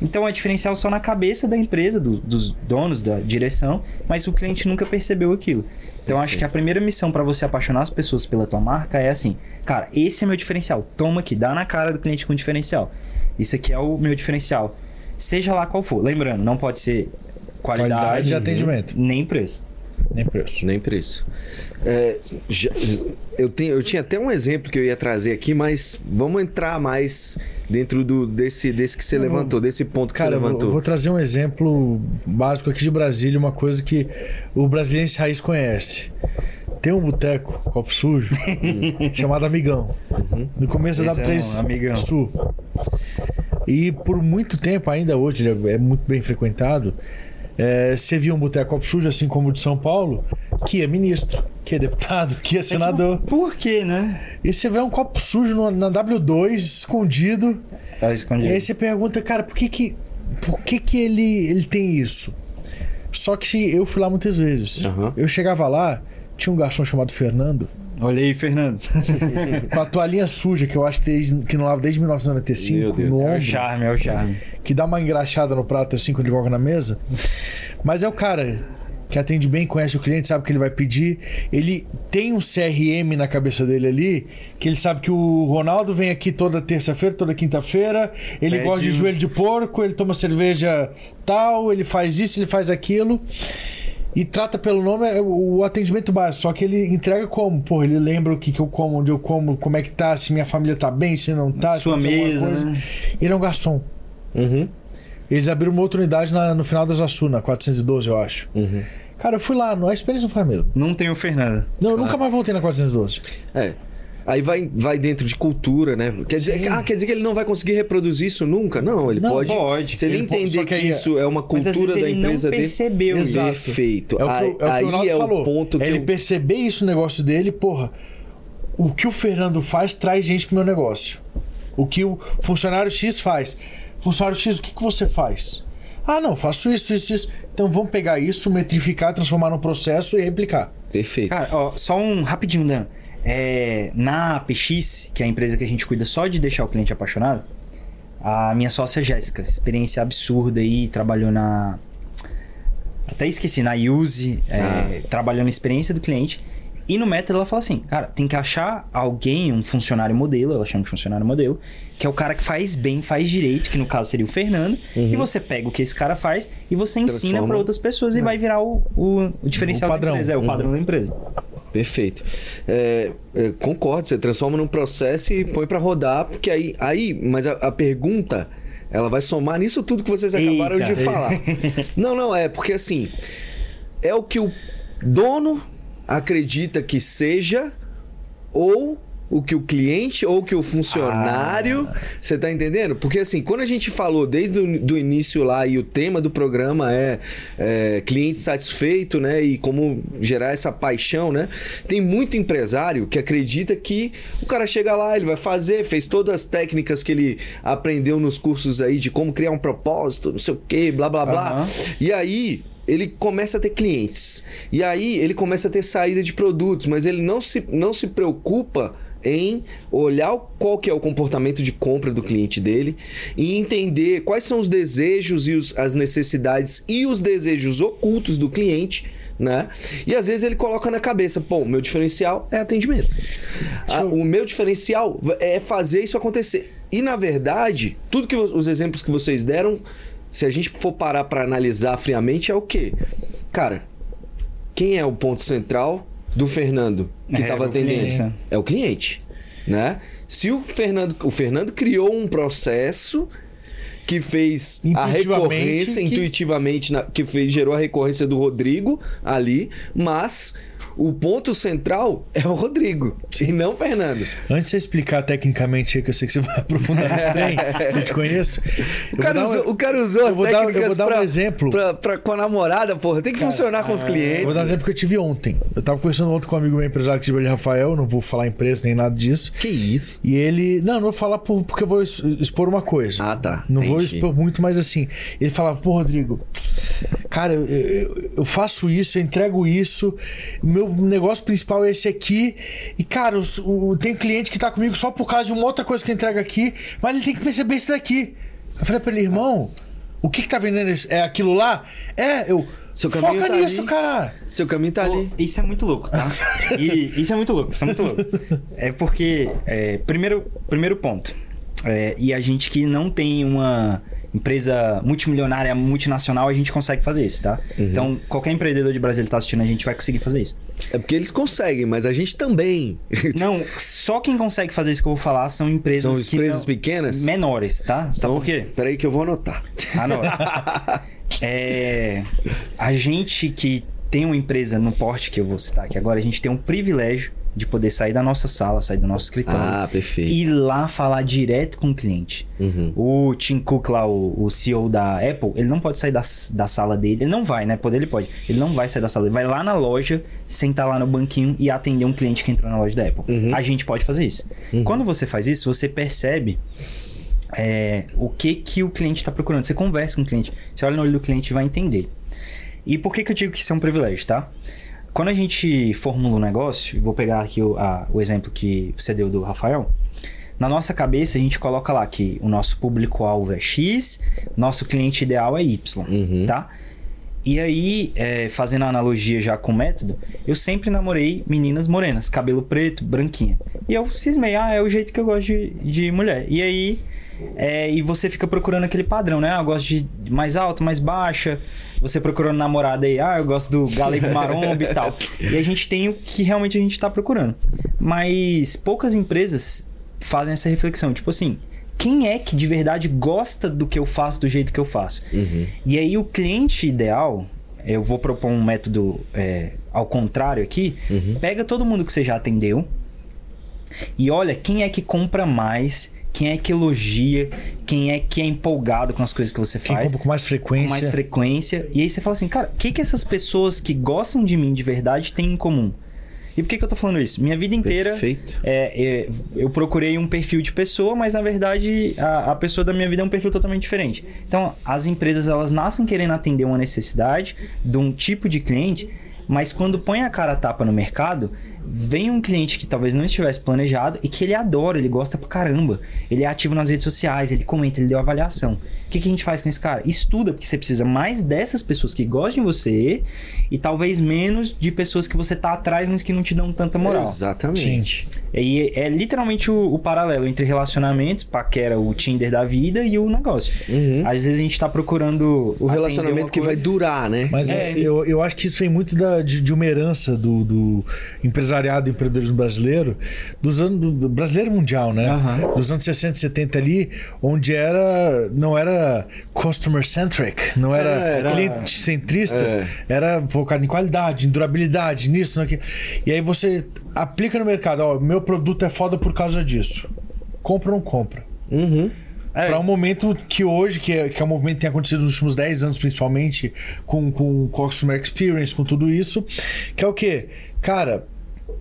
Então é diferencial só na cabeça da empresa, do- dos donos, da direção, mas o cliente nunca percebeu aquilo. Então acho que a primeira missão para você apaixonar as pessoas pela tua marca é assim, cara, esse é meu diferencial. Toma aqui, dá na cara do cliente com diferencial. Isso aqui é o meu diferencial. Seja lá qual for. Lembrando, não pode ser qualidade, Qualidade e atendimento. nem preço. Nem preço. Nem preço. É, já- eu, tenho, eu tinha até um exemplo que eu ia trazer aqui, mas vamos entrar mais dentro do, desse, desse que você Eu vou- levantou, desse ponto que Cara, você eu vou, levantou. eu vou trazer um exemplo básico aqui de Brasília, uma coisa que o brasileiro raiz conhece. Tem um boteco, copo sujo, chamado Amigão. No começo da Esse é W3 um amigão. Sul. E por muito tempo, ainda hoje, ele é muito bem frequentado. É, você via um boteco copo sujo, assim como o de São Paulo, que é ministro, que é deputado, que é senador. Por quê, né? E você vê um copo sujo no- na W2, escondido. Tá E escondido. aí você pergunta, cara, por que que, por que, que ele, ele tem isso? Só que se eu fui lá muitas vezes. Aham. Eu chegava lá, tinha um garçom chamado Fernando, Olha aí, Fernando. com a toalhinha suja, que eu acho desde, que não lava desde 1995, Meu Deus. no É o ombro, charme, é o charme. que dá uma engraxada no prato assim quando ele coloca na mesa. Mas é o cara, que atende bem, conhece o cliente, sabe o que ele vai pedir. Ele tem um CRM na cabeça dele ali, que ele sabe que o Ronaldo vem aqui toda terça-feira, toda quinta-feira, ele Pede gosta de joelho de porco, ele toma cerveja tal, ele faz isso, ele faz aquilo. E trata pelo nome é o atendimento básico, só que ele entrega como? Pô, ele lembra o que, que eu como, onde eu como, como é que tá, se minha família tá bem, se não tá, Sua mesa, né? Ele é um garçom. Uhum. Eles abriram uma outra unidade na- no final da Zaçu, na 412, eu acho. Uhum. Cara, eu fui lá, não- a experiência não foi a mesma. Não tem o Fernando. Não, eu nunca mais voltei na 412. É. Aí vai, vai dentro de cultura, né? Quer dizer, Sim. ah, quer dizer que ele não vai conseguir reproduzir isso nunca? Não, ele Não, pode. pode. Se ele, Ele entender que que, aí- isso é uma cultura da ele empresa dele. percebeu isso. Exato. Perfeito. É o que, é o, que o aí é falou. o ponto que É ele eu... perceber isso no negócio dele, porra. O que o Fernando faz traz gente pro meu negócio. O que o funcionário X faz. Funcionário X, o que, que você faz? Ah, não, faço isso, isso, isso. Então vamos pegar isso, metrificar, transformar num processo e replicar. Perfeito. Cara, ó, só um rapidinho, Dan. É, na PX, que é a empresa que a gente cuida só de deixar o cliente apaixonado, a minha sócia Jéssica, experiência absurda aí, trabalhou na. Até esqueci, na Use, é, Ah. trabalhou na experiência do cliente. E no método ela fala assim, cara, tem que achar alguém, um funcionário modelo, ela chama de funcionário modelo, que é o cara que faz bem, faz direito, que no caso seria o Fernando, e você pega o que esse cara faz e você ensina para outras pessoas e vai virar o, o, o diferencial O padrão. da empresa, é o padrão da empresa. Perfeito. É, é, concordo, você transforma num processo e põe pra rodar, porque aí. aí mas a, a pergunta, ela vai somar nisso tudo que vocês acabaram Eita. de falar. não, não, é porque assim. É o que o dono acredita que seja, ou o que o cliente, ou que o funcionário. Você tá entendendo? Porque assim, quando a gente falou desde o do início lá, e o tema do programa é, é cliente satisfeito, né? E como gerar essa paixão, né? Tem muito empresário que acredita que o cara chega lá, ele vai fazer, fez todas as técnicas que ele aprendeu nos cursos aí de como criar um propósito, não sei o quê, blá blá blá. Aham. E aí, ele começa a ter clientes. E aí, ele começa a ter saída de produtos, mas ele não se, não se preocupa em olhar qual que é o comportamento de compra do cliente dele e entender quais são os desejos e os- as necessidades e os desejos ocultos do cliente, né? E às vezes ele coloca na cabeça, pô, meu diferencial é atendimento. Ah, o meu diferencial é fazer isso acontecer. E na verdade, tudo que os exemplos que vocês deram, se a gente for parar para analisar friamente, é o quê? Cara, quem é o ponto central do Fernando que É, estava o atendendo? cliente, né? É o cliente, né? Se o Fernando, o Fernando criou um processo que fez a recorrência que- intuitivamente na- que fez gerou a recorrência do Rodrigo ali, mas o ponto central é o Rodrigo e não o Fernando. Antes de você explicar tecnicamente aí, que eu sei que você vai aprofundar nesse trem, eu te conheço. O cara, usou, o cara usou eu as vou dar- eu técnicas vou dar um pra, exemplo. pra- pra- com a namorada, porra. Tem que funcionar com os Eu clientes. vou dar um exemplo que eu tive ontem. Eu tava conversando ontem com um amigo meu empresário que de Rafael, não vou falar empresa nem nada disso. Que isso? E ele. Não, não vou falar por- porque eu vou expor uma coisa. Ah, tá. Não vou Entendi. expor muito, mas assim. Ele falava, pô, Rodrigo, cara, eu, eu- eu faço isso, eu entrego isso, o meu negócio principal é esse aqui. E, cara, os- o, tem cliente que tá comigo só por causa de uma outra coisa que eu entrego aqui, mas ele tem que perceber isso daqui. Eu falei pra ele, irmão, o que que tá vendendo? esse- É aquilo lá? É, eu. Seu caminho Foca tá nisso, ali. cara. Seu caminho tá ali. Isso é muito louco, tá? E isso é muito louco, isso é muito louco. É porque, é, primeiro, primeiro ponto, é, e a gente que não tem uma empresa multimilionária, multinacional, a gente consegue fazer isso, tá? Uhum. Então, qualquer empreendedor de Brasília que tá assistindo, a gente vai conseguir fazer isso. É porque eles conseguem, mas a gente também. Não, só quem consegue fazer isso que eu vou falar são empresas São que empresas pequenas? menores, tá? Sabe Então, por quê? Peraí que eu vou anotar. Anota. é, a gente que tem uma empresa no porte que eu vou citar aqui agora, a gente tem um privilégio de poder sair da nossa sala, sair do nosso escritório. Ah, perfeito. E ir lá falar direto com o cliente. Uhum. O Tim Cook lá, o, o CEO da Apple, ele não pode sair da, da sala dele. Ele não vai, né? Poder ele pode. Ele não vai sair da sala dele. Vai lá na loja, sentar lá no banquinho e atender um cliente que entrou na loja da Apple. Uhum. A gente pode fazer isso. Quando você faz isso, você percebe é, o que que o cliente está procurando. Você conversa com o cliente. Você olha no olho do cliente e vai entender. E por que, que eu digo que isso é um privilégio, tá? Quando a gente formula um negócio, vou pegar aqui o, a- o exemplo que você deu do Rafael. Na nossa cabeça, a gente coloca lá que o nosso público-alvo é X, nosso cliente ideal é Y, Uhum. tá? E aí, é, fazendo a analogia já com o método, eu sempre namorei meninas morenas, cabelo preto, branquinha. E eu cismei, ah, é o jeito que eu gosto de, de mulher. E aí, é, e você fica procurando aquele padrão, né? Ah, eu gosto de mais alto, mais baixa. Você procurando namorada aí, ah, eu gosto do galego maromba e tal. E a gente tem o que realmente a gente tá procurando. Mas poucas empresas fazem essa reflexão. Tipo assim, quem é que de verdade gosta do que eu faço do jeito que eu faço? Uhum. E aí o cliente ideal, eu vou propor um método é, ao contrário aqui, Uhum. pega todo mundo que você já atendeu e olha quem é que compra mais, quem é que elogia, quem é que é empolgado com as coisas que você Quem faz. compra com mais Com frequência. mais frequência. E aí você fala assim, cara, o que, que essas pessoas que gostam de mim de verdade têm em comum? E por que, que eu tô falando isso? Minha vida inteira Perfeito. é, é, eu procurei um perfil de pessoa, mas na verdade a, a pessoa da minha vida é um perfil totalmente diferente. Então, as empresas elas nascem querendo atender uma necessidade de um tipo de cliente, mas quando põe a cara a tapa no mercado, vem um cliente que talvez não estivesse planejado e que ele adora, ele gosta pra caramba. Ele é ativo nas redes sociais, ele comenta, ele deu avaliação. O que, que a gente faz com esse cara? Estuda, porque você precisa mais dessas pessoas que gostam de você e talvez menos de pessoas que você tá atrás, mas que não te dão tanta moral. Exatamente. E é literalmente o, o paralelo entre relacionamentos, paquera, o Tinder da vida e o negócio. Uhum. Às vezes a gente tá procurando. O relacionamento que vai durar, né? Mas É, assim, eu, eu acho que isso vem muito da- de, de uma herança do, do empresariado empreendedorismo brasileiro, dos anos do brasileiro mundial, né? Aham. Dos anos 60 e 70 ali, onde era não era customer centric, não era, Era- cliente centrista, É. era focado em qualidade, em durabilidade, nisso, naquilo. E aí você aplica no mercado, ó, meu produto é foda por causa disso. Compra ou não compra? Uhum. É. Para um momento que hoje, que é, que é um movimento que tem acontecido nos últimos 10 anos, principalmente, com, com Customer Experience, com tudo isso, que é o quê? Cara,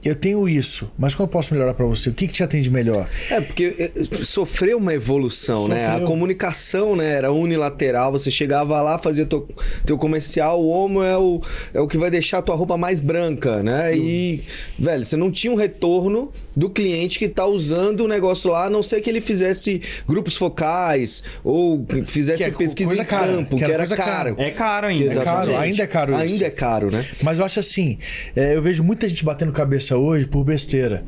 eu tenho isso, mas como eu posso melhorar para você? O que, que te atende melhor? É, porque eh, sofreu uma evolução, né? A Sofreu. comunicação né, era unilateral, você chegava lá, fazia teu, teu comercial, o homo é o, é o que vai deixar a tua roupa mais branca, né? E, velho, você não tinha um retorno do cliente que tá usando o negócio lá, a não ser que ele fizesse grupos focais ou fizesse é pesquisa em cara, campo, que que, era caro. É caro ainda. Que caro, ainda é caro isso. Ainda é caro, né? Mas eu acho assim, é, eu vejo muita gente batendo cabeça hoje por besteira.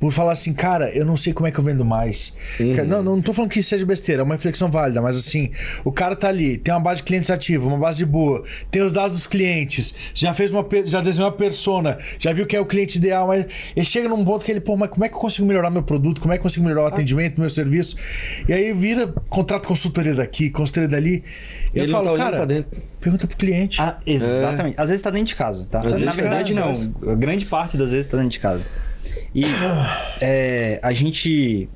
Por falar assim, cara, eu não sei como é que eu vendo mais. Cara, Não, não tô falando que isso seja besteira, é uma reflexão válida, mas assim, o cara tá ali, tem uma base de clientes ativa, uma base boa, tem os dados dos clientes, já fez uma, já desenhou uma persona, já viu quem é o cliente ideal, mas ele chega num ponto que ele, pô, mas como é que eu consigo melhorar meu produto? Como é que eu consigo melhorar o atendimento, meu serviço? E aí vira contrato consultoria daqui, consultoria dali. E eu Ele não falo, tá olhando cara, pra dentro. pergunta pro cliente. Ah, exatamente. Às vezes tá dentro de casa, tá? Às Na vezes tá verdade, não. de A grande parte das vezes tá dentro de casa. E é, a gente.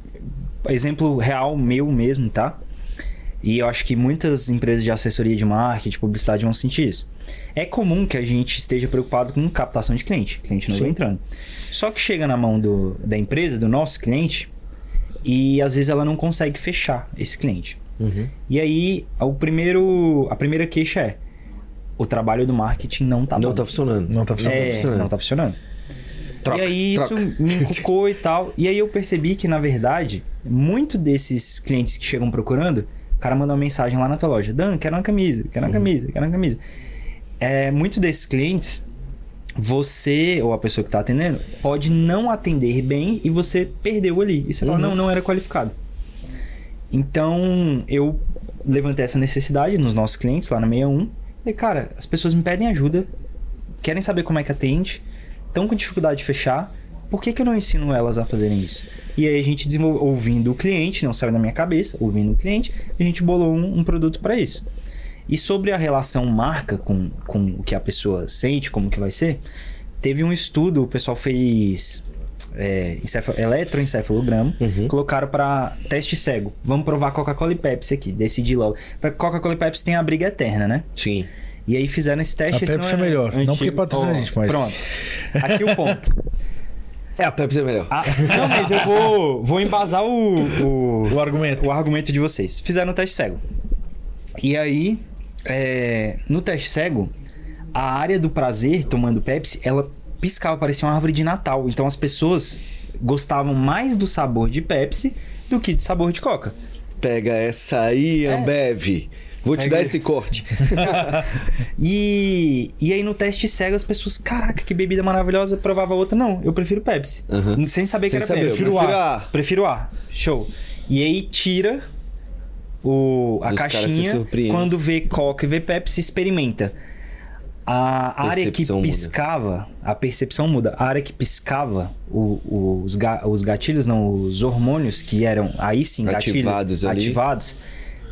Exemplo real meu mesmo, tá? E eu acho que muitas empresas de assessoria de marketing, publicidade vão sentir isso. É comum que a gente esteja preocupado com captação de cliente, cliente novo Sim. entrando. Só que chega na mão do, da empresa, do nosso cliente, e às vezes ela não consegue fechar esse cliente. Uhum. E aí, o primeiro, a primeira queixa é: o trabalho do marketing não tá Não bom. tá funcionando. Não tá funcionando. É, funcionando. não tá funcionando. Troca, e aí troca. isso me encucou e tal. E aí eu percebi que, na verdade, muito desses clientes que chegam procurando, o cara manda uma mensagem lá na tua loja: Dan, quero uma camisa, quero uma camisa, quero uma camisa. É, muito desses clientes, você ou a pessoa que tá atendendo pode não atender bem e você perdeu ali. E você fala: Uhum. não, não era qualificado. Então eu levantei essa necessidade nos nossos clientes lá na 61. E, cara, as pessoas me pedem ajuda, querem saber como é que atende, estão com dificuldade de fechar. Por que, que eu não ensino elas a fazerem isso? E aí a gente desenvolveu, ouvindo o cliente, não saiu da minha cabeça, ouvindo o cliente, a gente bolou um, um produto para isso. E sobre a relação marca com, com o que a pessoa sente, como que vai ser, teve um estudo, o pessoal fez é, encefalo- eletroencefalograma, Uhum. colocaram para teste cego. Vamos provar Coca-Cola e Pepsi aqui, decidir logo. Pra Coca-Cola e Pepsi tem a briga eterna, né? Sim. E aí fizeram esse teste. A esse Pepsi não é melhor. Não porque patrocina a gente, mas- Pronto. Aqui o ponto. É, a Pepsi é melhor. Ah, não, mas eu vou, vou embasar o, o, O argumento. o argumento de vocês. Fizeram o teste cego. E aí, é, no teste cego, a área do prazer tomando Pepsi, ela piscava, parecia uma árvore de Natal. Então as pessoas gostavam mais do sabor de Pepsi do que do sabor de Coca. Pega essa aí, É. Ambev. Vou te Pega dar esse corte. E, e aí no teste cego as pessoas, caraca, que bebida maravilhosa, provava outra. Não, eu prefiro Pepsi. Aham. Sem saber Sem que era saber, eu Pepsi. prefiro A. Prefiro A. Show. E aí tira o, a Os caixinha. Quando vê Coca e vê Pepsi, experimenta. A área que Percepção muda. piscava, a percepção muda. A área que piscava, o- os, ga- os gatilhos, não, os hormônios que eram aí sim gatilhos Ativados ali. ativados.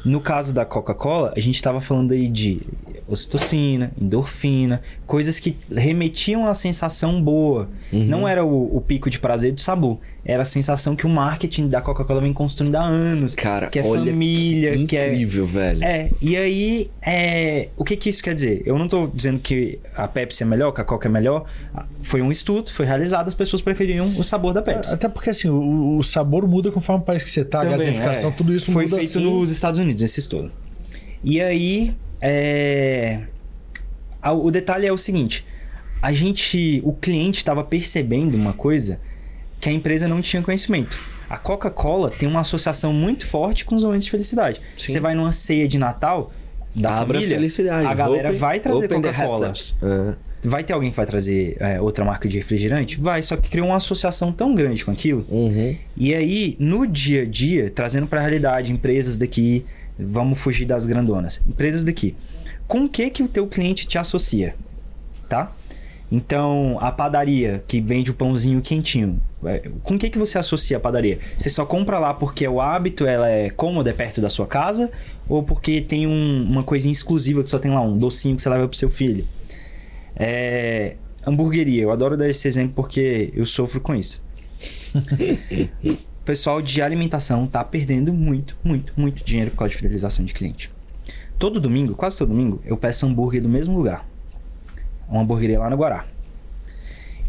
No caso da Coca-Cola, a gente estava falando aí de ocitocina, endorfina, coisas que remetiam à sensação boa. Uhum. Não era o, o pico de prazer do sabor, era a sensação que o marketing da Coca-Cola vem construindo há anos. Cara, que é olha família, que que é incrível, velho. é, e aí, é, o que que isso quer dizer? Eu não tô dizendo que a Pepsi é melhor, que a Coca é melhor. Foi um estudo, foi realizado, as pessoas preferiam o sabor da Pepsi. Até porque assim, o, o sabor muda conforme o país que você tá, a gasificação, é. tudo isso Foi muda. feito sim. nos Estados Unidos, esse estudo. E aí, é, o detalhe é o seguinte: a gente, o cliente estava percebendo uma coisa que a empresa não tinha conhecimento. A Coca-Cola tem uma associação muito forte com os momentos de felicidade. Sim. Você vai numa ceia de Natal da Abra família, felicidade. a galera Open- vai trazer Coca-Cola. É. Vai ter alguém que vai trazer é, outra marca de refrigerante? Vai, só que criou uma associação tão grande com aquilo Uhum. e aí, no dia a dia, trazendo para a realidade, empresas daqui, vamos fugir das grandonas. Empresas daqui. Com o que que o teu cliente te associa? Tá? Então, a padaria que vende o pãozinho quentinho, é, com o que que você associa a padaria? Você só compra lá porque é o hábito, ela é cômoda, é perto da sua casa? Ou porque tem um- uma coisinha exclusiva que só tem lá, um docinho que você leva pro seu filho? É, hamburgueria, eu adoro dar esse exemplo porque eu sofro com isso. Pessoal de alimentação tá perdendo muito, muito, muito dinheiro por causa de fidelização de cliente. Todo domingo, quase todo domingo, eu peço hambúrguer do mesmo lugar. Uma hamburgueria lá no Guará.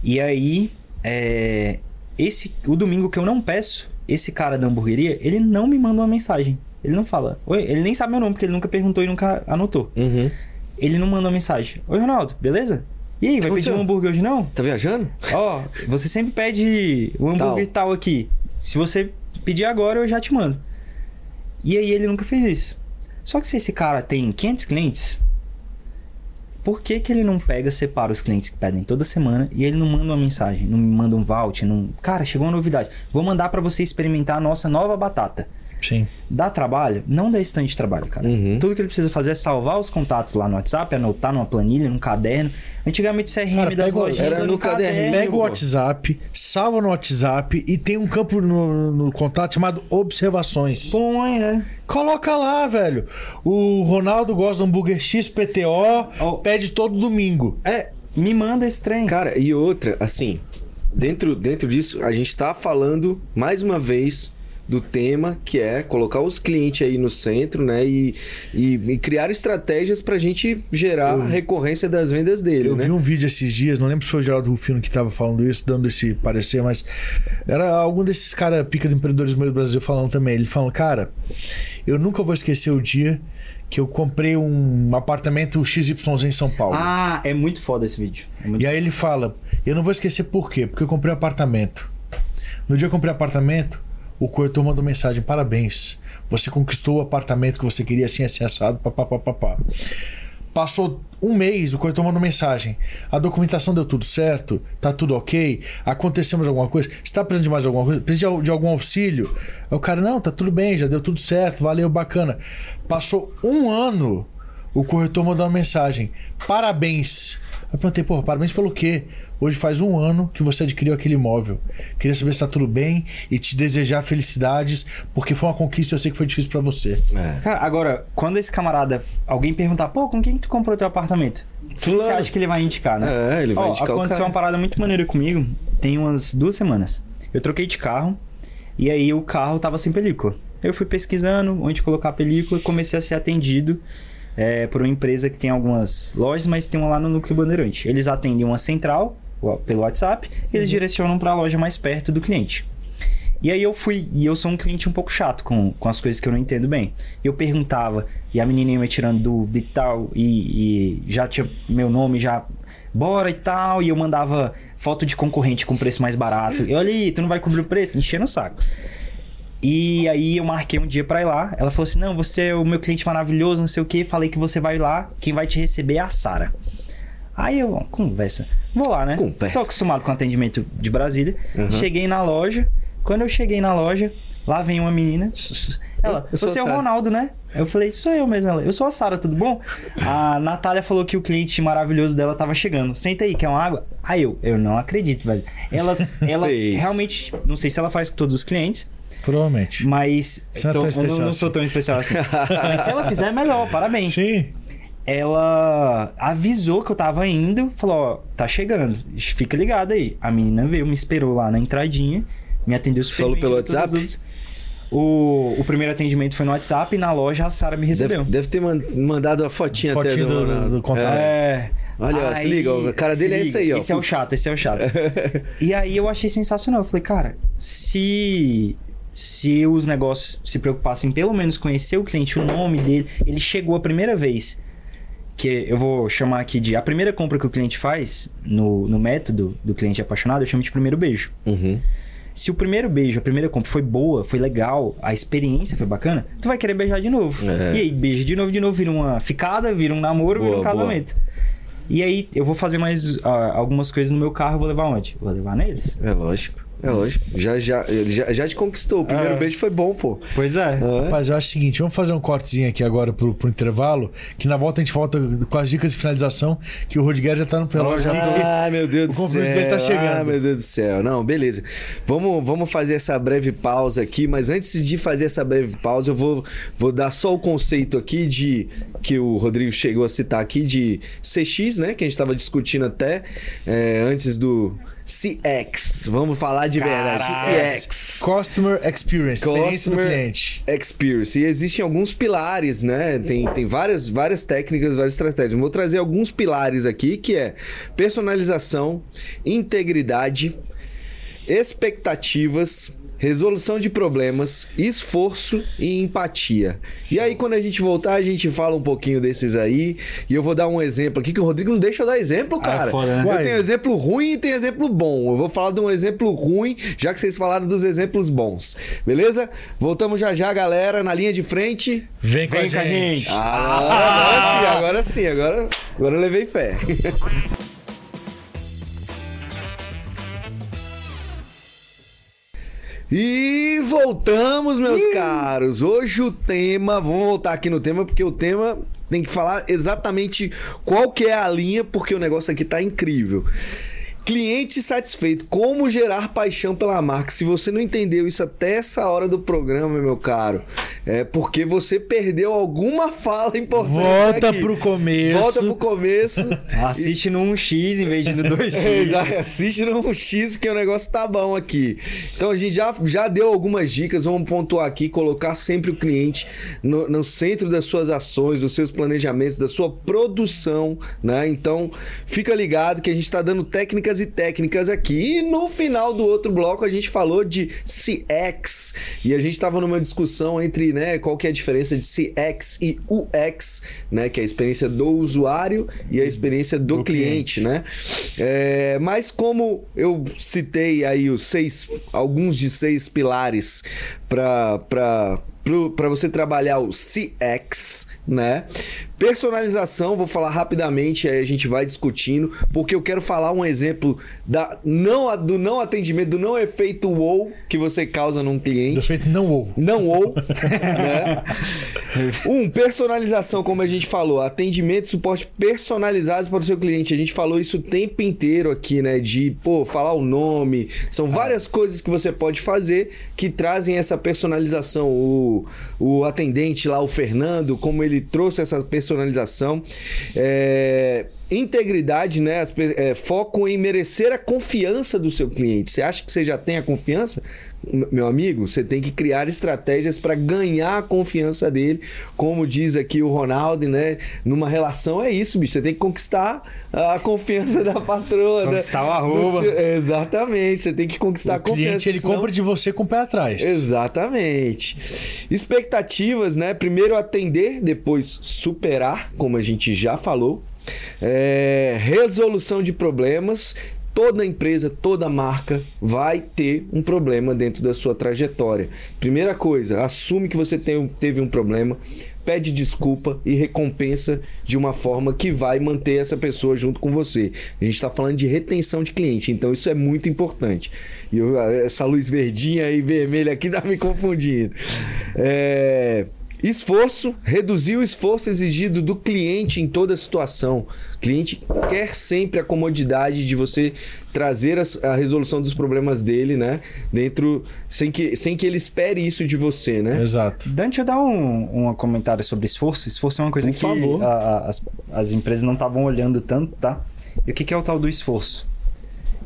E aí, é, esse, o domingo que eu não peço, esse cara da hamburgueria, ele não me manda uma mensagem. Ele não fala. Oi, ele nem sabe meu nome, porque ele nunca perguntou e nunca anotou. Uhum. Ele não manda uma mensagem. Oi, Ronaldo, beleza? E aí, vai pedir um hambúrguer hoje não? Tá viajando? Ó, você sempre pede o hambúrguer tal. aqui. Se você pedir agora, eu já te mando. E aí ele nunca fez isso. Só que se esse cara tem 500 clientes, por que, que ele não pega, separa os clientes que pedem toda semana e ele não manda uma mensagem, não me manda um voucher, não... Cara, chegou uma novidade. Vou mandar pra você experimentar a nossa nova batata. Sim. Dá trabalho? Não dá esse tanto de trabalho, cara. Uhum. Tudo que ele precisa fazer é salvar os contatos lá no WhatsApp, anotar numa planilha, num caderno. Antigamente o CRM Cara, das lojinhas era no no caderninho. caderno. Pega o. WhatsApp, salva no WhatsApp e tem um campo no, no contato chamado observações. Põe, é. Coloca lá, velho. O Ronaldo gosta do hambúrguer XPTO, Ó. pede todo domingo. É, me manda esse trem. Cara, e outra, assim, dentro, dentro disso, a gente tá falando mais uma vez do tema que é colocar os clientes aí no centro, né? E, e, e criar estratégias pra gente gerar a recorrência das vendas dele, Eu né? vi um vídeo esses dias, não lembro se foi o Geraldo Rufino que tava falando isso, dando esse parecer, mas era algum desses caras pica de empreendedores do Brasil falando também. Ele falando, cara, eu nunca vou esquecer o dia que eu comprei um apartamento XYZ em São Paulo. Ah, é muito foda esse vídeo. É E aí ele fala, eu não vou esquecer por quê, porque eu comprei um apartamento. No dia que eu comprei apartamento, o corretor mandou mensagem, parabéns, você conquistou o apartamento que você queria assim, assim, assado, papapá. Passou um mês, o corretor mandou mensagem. A documentação deu tudo certo? Tá tudo ok? Aconteceu alguma coisa? Você tá precisando de mais alguma coisa? Precisa de, de algum auxílio? Aí o cara, não, tá tudo bem, já deu tudo certo, valeu, bacana. Passou um ano, o corretor mandou uma mensagem. Parabéns. Eu perguntei, porra, parabéns pelo quê? Hoje faz um ano que você adquiriu aquele imóvel. Queria saber se tá tudo bem e te desejar felicidades, porque foi uma conquista e eu sei que foi difícil pra você. É. Cara, agora, quando esse camarada, alguém perguntar, pô, com quem que tu comprou teu apartamento? Quem você Fulano. acha que ele vai indicar, né? É, ele vai Ó, indicar o aconteceu cara. uma parada muito maneira comigo, tem umas duas semanas. Eu troquei de carro, e aí o carro tava sem película. Eu fui pesquisando onde colocar a película e comecei a ser atendido é, por uma empresa que tem algumas lojas, mas tem uma lá no Núcleo Bandeirante. Eles atendem uma central pelo WhatsApp eles direcionam para a loja mais perto do cliente. E aí eu fui, e eu sou um cliente um pouco chato com, com as coisas que eu não entendo bem. Eu perguntava, e a menina ia me tirando dúvida e tal, e, e já tinha meu nome, já bora e tal, e eu mandava foto de concorrente com preço mais barato. E olha aí, tu não vai cobrir o preço? Enchendo o saco. E aí eu marquei um dia pra ir lá. Ela falou assim: "Não, você é o meu cliente maravilhoso, não sei o quê. Falei que você vai lá, quem vai te receber é a Sara". Aí eu, conversa. Vou lá, né? Conversa. Tô acostumado com atendimento de Brasília. Cheguei na loja. Quando eu cheguei na loja, lá vem uma menina. Ela, Eu sou você é o Sara." Ronaldo, né? Eu falei, sou eu mesmo. Ela, eu sou a Sara, tudo bom? A Natália falou que o cliente maravilhoso dela tava chegando. Senta aí, quer uma água? Aí eu, eu não acredito, velho. Ela, ela realmente, não sei se ela faz com todos os clientes, Provavelmente. mas Você não é então, tão eu não, não assim. sou tão especial assim. mas se ela fizer, melhor, parabéns. Sim. Ela avisou que eu tava indo, falou, ó, tá chegando, fica ligado aí. A menina veio, me esperou lá na entradinha, me atendeu bem, pelo WhatsApp? O, o primeiro atendimento foi no WhatsApp e na loja a Sara me recebeu. Deve, deve ter man- mandado a fotinha, Fotinho até do- do- do contato. É. Olha, ó, se liga, a cara dele é liga. esse aí, ó. Esse é o chato, esse é o chato. e aí eu achei sensacional. Eu falei, cara, se se os negócios se preocupassem pelo menos conhecer o cliente, o nome dele, ele chegou a primeira vez. Que eu vou chamar aqui de. A primeira compra que o cliente faz no, no método do cliente apaixonado, eu chamo de primeiro beijo. Uhum. Se o primeiro beijo, a primeira compra foi boa, foi legal, a experiência foi bacana, tu vai querer beijar de novo. É. E aí, beija de novo, de novo, vira uma ficada, vira um namoro, vira Boa, um casamento. E aí, eu vou fazer mais ah, algumas coisas no meu carro, vou levar onde? Vou levar neles. É lógico. É lógico. Já, já, ele já, já te conquistou. O primeiro É. beijo foi bom, pô. Pois é. É. Rapaz, eu acho o seguinte, vamos fazer um cortezinho aqui agora pro, pro intervalo, que na volta a gente volta com as dicas de finalização, que o Rodrigues já tá no relógio. tá- Ai, meu Deus O do céu. compromisso dele tá chegando. Ai, meu Deus do céu. Não, beleza. Vamos, vamos fazer essa breve pausa aqui, mas antes de fazer essa breve pausa, eu vou, vou dar só o conceito aqui de que o Rodrigo chegou a citar aqui de CX, né? Que a gente estava discutindo até é, antes do CX. Vamos falar de verdade. Caralho. CX. Customer Experience, experiência do Customer cliente. Experience. E existem alguns pilares, né? Tem, tem várias, várias técnicas, várias estratégias. Vou trazer alguns pilares aqui, que é personalização, integridade, expectativas, resolução de problemas, esforço e empatia. E aí, quando a gente voltar, a gente fala um pouquinho desses aí. E eu vou dar um exemplo aqui, que o Rodrigo não deixa eu dar exemplo, Ah, cara. foda, né? Eu tenho exemplo ruim e tenho exemplo bom. Eu vou falar de um exemplo ruim, já que vocês falaram dos exemplos bons. Beleza? Voltamos já já, galera, na linha de frente. Vem com, Vem a, com a gente. gente. Ah, agora sim, agora sim, agora, agora eu levei fé. E voltamos, meus caros. Hoje o tema, vamos voltar aqui no tema porque o tema tem que falar exatamente qual que é a linha, porque o negócio aqui tá incrível. Cliente satisfeito, como gerar paixão pela marca. Se você não entendeu isso até essa hora do programa, meu caro, é porque você perdeu alguma fala importante. Volta aqui. pro começo. Volta pro começo. Assiste no 1x em vez de no 2x. Exato, assiste no X que o negócio tá bom aqui. Então a gente já, já deu algumas dicas, vamos pontuar aqui, colocar sempre o cliente no, no centro das suas ações, dos seus planejamentos, da sua produção, né? Então fica ligado que a gente tá dando técnicas e técnicas aqui. E no final do outro bloco a gente falou de CX e a gente tava numa discussão entre, né, qual que é a diferença de CX e UX, né, que é a experiência do usuário e a experiência do, Do cliente, né? É, mas como eu citei aí os seis, alguns de seis pilares para para você trabalhar o CX, né? Personalização, vou falar rapidamente, aí a gente vai discutindo, porque eu quero falar um exemplo da não, do não atendimento, do não efeito wow que você causa num cliente. Do feito não ou. Não ou, né? Um, personalização, como a gente falou, atendimento e suporte personalizados para o seu cliente. A gente falou isso o tempo inteiro aqui, né? De, pô, falar o nome. São várias coisas que você pode fazer que trazem essa personalização. O, o atendente lá, o Fernando, como ele trouxe essa personalização. É, Integridade, né? As é, foco em merecer a confiança do seu cliente. Você acha que você já tem a confiança? Meu amigo, você tem que criar estratégias para ganhar a confiança dele. Como diz aqui o Ronaldo, né? Numa relação é isso, bicho. Você tem que conquistar a confiança da patroa. né? Conquistar o arroba. seu- Exatamente. Você tem que conquistar a O confiança. cliente ele senão- compra de você com o pé atrás. Exatamente. Expectativas, né? Primeiro atender, depois superar, como a gente já falou. É, resolução de problemas. Toda empresa, toda marca vai ter um problema dentro da sua trajetória. Primeira coisa, assume que você teve um problema, pede desculpa e recompensa de uma forma que vai manter essa pessoa junto com você. A gente está falando de retenção de cliente, então isso é muito importante. E eu- essa luz verdinha e vermelha aqui tá me confundindo. É, Esforço, reduzir o esforço exigido do cliente em toda situação. O cliente quer sempre a comodidade de você trazer as- a, resolução dos problemas dele, né? Dentro, sem que, sem que ele espere isso de você, né? Exato. Dan, deixa eu dar um, um comentário sobre esforço. Esforço é uma coisa Por que favor. a- a- as, as empresas não estavam olhando tanto, tá? E o que, que é o tal do esforço?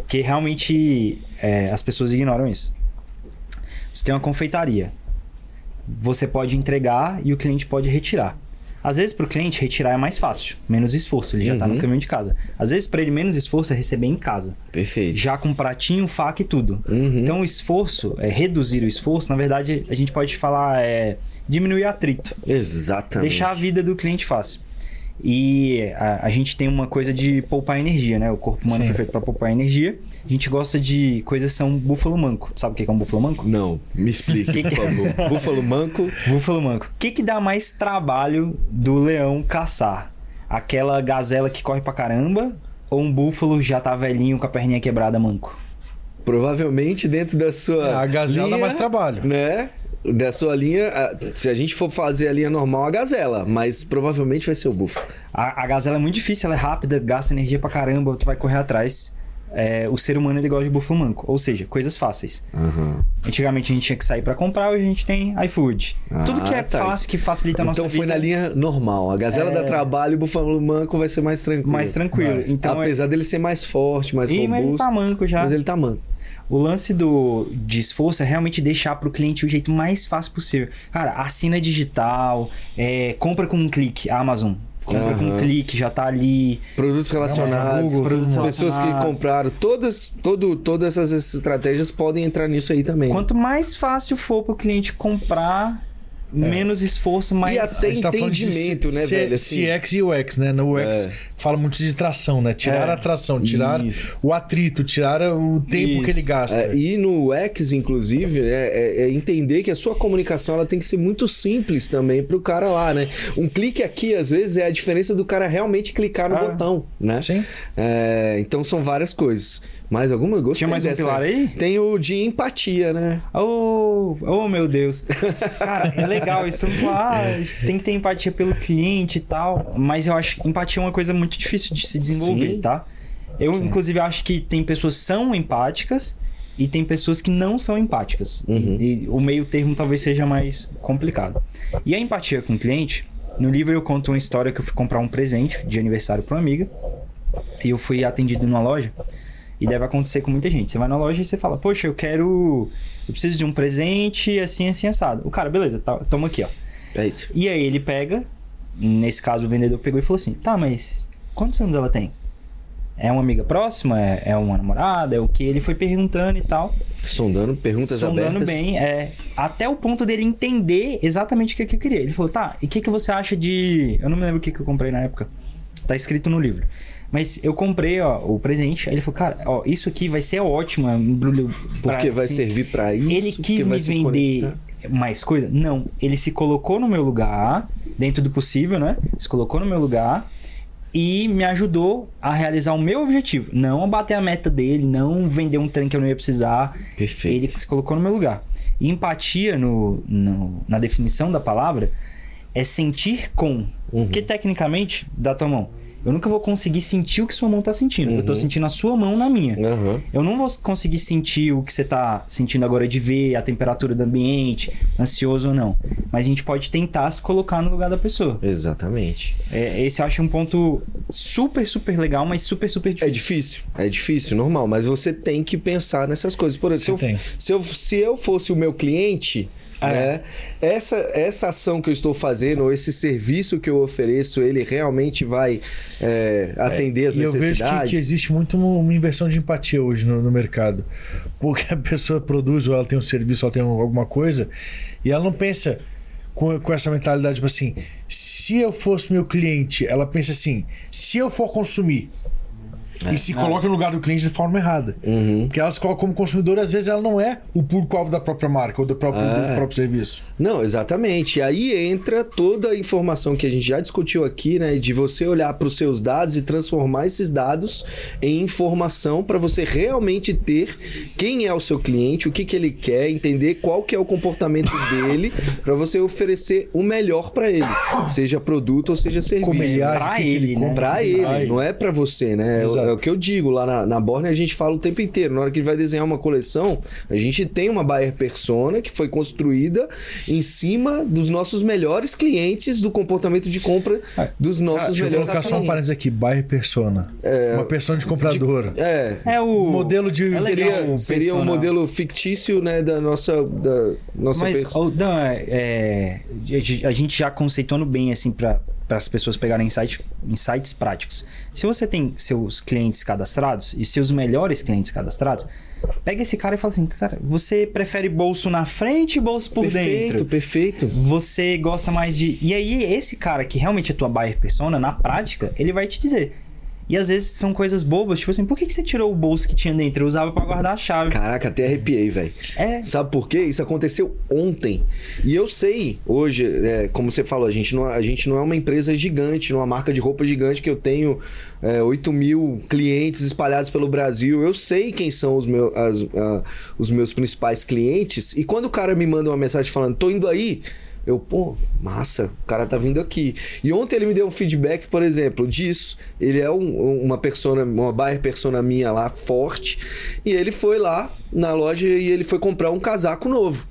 Que realmente é, as pessoas ignoram isso. Você tem uma confeitaria. Você pode entregar e o cliente pode retirar. Às vezes, para o cliente, retirar é mais fácil, menos esforço, ele já está Uhum. no caminho de casa. Às vezes, para ele, menos esforço é receber em casa, Perfeito. já com pratinho, faca e tudo. Uhum. Então, o esforço, é, reduzir o esforço, na verdade, a gente pode falar é diminuir atrito, Exatamente. deixar a vida do cliente fácil. E a, a gente tem uma coisa de poupar energia, né? O corpo humano Sim. foi feito para poupar energia. A gente gosta de coisas que são búfalo manco. Sabe o que é um búfalo manco? Não, me explique, por favor. Búfalo manco. Búfalo manco. O que, que dá mais trabalho do leão caçar? Aquela gazela que corre pra caramba ou um búfalo já tá velhinho com a perninha quebrada manco? Provavelmente dentro da sua. A gazela dá linha, mais trabalho. Né? Da sua linha. Se a gente for fazer a linha normal, a gazela. Mas provavelmente vai ser o búfalo. A, a gazela é muito difícil, ela é rápida, gasta energia pra caramba, tu vai correr atrás. É, o ser humano ele gosta de búfalo manco, ou seja, coisas fáceis. Antigamente a gente tinha que sair pra comprar, hoje a gente tem iFood. Ah, Tudo que é tá. fácil, que facilita a nossa Então foi vida. na linha normal. A gazela É. dá trabalho e o búfalo manco vai ser mais tranquilo. mais tranquilo. Vai. Então, é... Apesar dele ser mais forte, mais Ih, mas ele robusto. tá manco já. Mas ele tá manco. O lance do de esforço é realmente deixar pro cliente o jeito mais fácil possível. Cara, assina digital, é, compra com um clique, a Amazon. Compra com um clique, já tá ali. Produtos relacionados, Google, produtos pessoas que compraram, todas, todo, todas essas estratégias podem entrar nisso aí também. Quanto mais fácil for pro cliente comprar, menos esforço, mais. E até tá entendimento, né, C- velho? Assim, CX e UX, né? No UX É. fala muito de tração, né? Tirar É. a tração, tirar Isso. o atrito, tirar o tempo Isso. que ele gasta. É, e no X, inclusive, é, é- é entender que a sua comunicação ela tem que ser muito simples também pro cara lá, né? Um clique aqui, às vezes, é a diferença do cara realmente clicar no Ah. botão, né? Sim. É, então são várias coisas. Mais alguma? Gostei Tinha mais um dessa. pilar aí? Tem o de empatia, né? Oh, oh, meu Deus. Cara, é legal isso. Ah, tem que ter empatia pelo cliente e tal. Mas eu acho que empatia é uma coisa muito difícil de se desenvolver, Sim. tá? Eu, inclusive, acho que tem pessoas que são empáticas e tem pessoas que não são empáticas. Uhum. E, e o meio termo talvez seja mais complicado. E a empatia com o cliente, no livro eu conto uma história que eu fui comprar um presente de aniversário para uma amiga. E eu fui atendido numa loja. E deve acontecer com muita gente. Você vai na loja e você fala, poxa, eu quero. Eu preciso de um presente assim, assim, assado. O cara, beleza, tá, toma aqui, ó. É isso. E aí ele pega, nesse caso o vendedor pegou e falou assim: tá, mas quantos anos ela tem? É uma amiga próxima? É, é uma namorada? É o que? Ele foi perguntando e tal. Sondando, perguntas sondando abertas. bem, é. Até o ponto dele entender exatamente o que, que eu queria. Ele falou: tá, e o que, que você acha de. Eu não me lembro o que, que eu comprei na época. Tá escrito no livro. Mas eu comprei, ó, o presente. Aí ele falou, cara, ó, isso aqui vai ser ótimo. é embrulho pra- Porque vai assim, servir pra isso. ele quis me vender conectar. mais coisa? Não. Ele se colocou no meu lugar, dentro do possível, né? Se colocou no meu lugar e me ajudou a realizar o meu objetivo. Não a bater a meta dele, não vender um trem que eu não ia precisar. Perfeito. Ele se colocou no meu lugar. E empatia, no, no- na definição da palavra, é sentir com. Uhum. Porque tecnicamente, da tua mão, eu nunca vou conseguir sentir o que sua mão tá sentindo. Eu tô Uhum. sentindo a sua mão na minha. Aham. Eu não vou conseguir sentir o que você tá sentindo agora de ver, a temperatura do ambiente, ansioso ou não. Mas a gente pode tentar se colocar no lugar da pessoa. Exatamente. É, esse eu acho um ponto super, super legal, mas super, super É difícil. difícil, é difícil, normal, mas você tem que pensar nessas coisas. Por exemplo, se eu, se, eu, se eu fosse o meu cliente, É. né, essa, essa ação que eu estou fazendo, ou esse serviço que eu ofereço, ele realmente vai é, atender as E eu vejo necessidades? que, que existe muito uma, uma inversão de empatia hoje no, no mercado. Porque a pessoa produz, ou ela tem um serviço, ou ela tem alguma coisa, e ela não pensa com, com essa mentalidade, tipo assim, se eu fosse meu cliente, ela pensa assim, se eu for consumir, E se coloca no lugar do cliente de forma errada. Uhum. Porque elas colocam como consumidor, às vezes ela não é o público-alvo da própria marca ou do próprio, É. do próprio serviço. Não, exatamente. E aí entra toda a informação que a gente já discutiu aqui, né? De você olhar para os seus dados e transformar esses dados em informação para você realmente ter quem é o seu cliente, o que, que ele quer, entender qual que é o comportamento dele, para você oferecer o melhor para ele, seja produto ou seja serviço. Como ele né? Pra ele, não é pra você, né? É, Exato. É o que eu digo lá na, na Borne, a gente fala o tempo inteiro. Na hora que ele vai desenhar uma coleção, a gente tem uma buyer persona que foi construída em cima dos nossos melhores clientes, do comportamento de compra dos nossos Ah, Deixa eu melhores colocar só um clientes. parênteses aqui. Buyer persona. Uma persona de comprador. É, É o. Modelo de... É seria, o seria um persona. modelo fictício, né, da nossa, da nossa Mas, perso- ô, Dan, é, a gente já conceituando bem, assim, para as pessoas pegarem insight, insights práticos. Se você tem seus clientes cadastrados e seus melhores clientes cadastrados, pega esse cara e fala assim, cara, você prefere bolso na frente e bolso por perfeito, dentro? perfeito. Você gosta mais de... E aí, esse cara que realmente é tua buyer persona, na prática, ele vai te dizer... E às vezes são coisas bobas, tipo assim, por que, que você tirou o bolso que tinha dentro? Eu usava pra guardar a chave. Caraca, até arrepiei, velho. É. Sabe por quê? Isso aconteceu ontem. E eu sei, hoje, é, como você falou, a gente, não, a gente não é uma empresa gigante, uma marca de roupa gigante que eu tenho é, 8 mil clientes espalhados pelo Brasil. Eu sei quem são os, meu, as- os meus principais clientes. E quando o cara me manda uma mensagem falando, tô indo aí. Eu, pô, massa, o cara tá vindo aqui. E ontem ele me deu um feedback, por exemplo, disso. Ele é um- uma persona, uma buyer persona minha lá, forte. E ele foi lá na loja e ele foi comprar um casaco novo.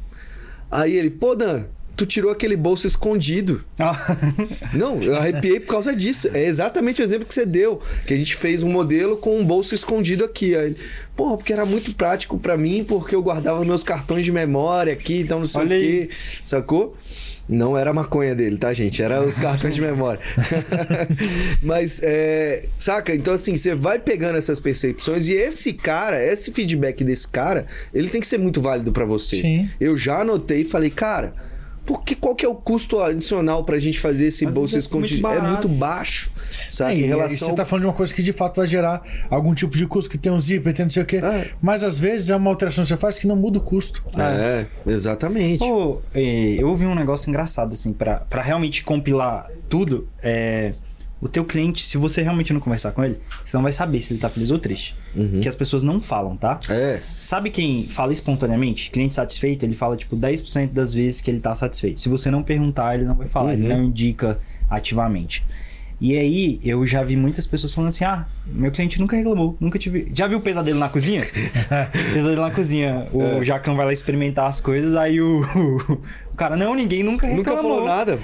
Aí ele, pô, Dan, tu tirou aquele bolso escondido. Não, eu arrepiei por causa disso. É exatamente o exemplo que você deu. Que a gente fez um modelo com um bolso escondido aqui. Aí porra, porque era muito prático pra mim, porque eu guardava meus cartões de memória aqui, então não sei Olha o aí. quê. Sacou? Não era a maconha dele, tá, gente? Era os cartões de memória. Mas, é, saca? Então, assim, você vai pegando essas percepções e esse cara, esse feedback desse cara, ele tem que ser muito válido pra você. Sim. Eu já anotei e falei, cara, porque qual que é o custo adicional pra gente fazer esse Às vezes é muito escondido? É barato. muito baixo, sabe? É, em e relação você tá falando de uma coisa que de fato vai gerar algum tipo de custo, que tem um zíper, tem não sei o quê. É. Mas às vezes é uma alteração que você faz que não muda o custo. É, exatamente. Pô, é, eu ouvi um negócio engraçado, assim, pra, pra realmente compilar tudo. É, o teu cliente, se você realmente não conversar com ele, você não vai saber se ele tá feliz ou triste. Que as pessoas não falam, tá? É, Sabe quem fala espontaneamente? Cliente satisfeito, ele fala, tipo, 10% das vezes que ele tá satisfeito. Se você não perguntar, ele não vai falar, ele Uhum. não indica ativamente. E aí, eu já vi muitas pessoas falando assim: ah, meu cliente nunca reclamou, nunca tive. Já viu o pesadelo na cozinha? pesadelo na cozinha. O É. Jacão vai lá experimentar as coisas, aí o, o cara, não, ninguém nunca reclamou. nunca falou nada.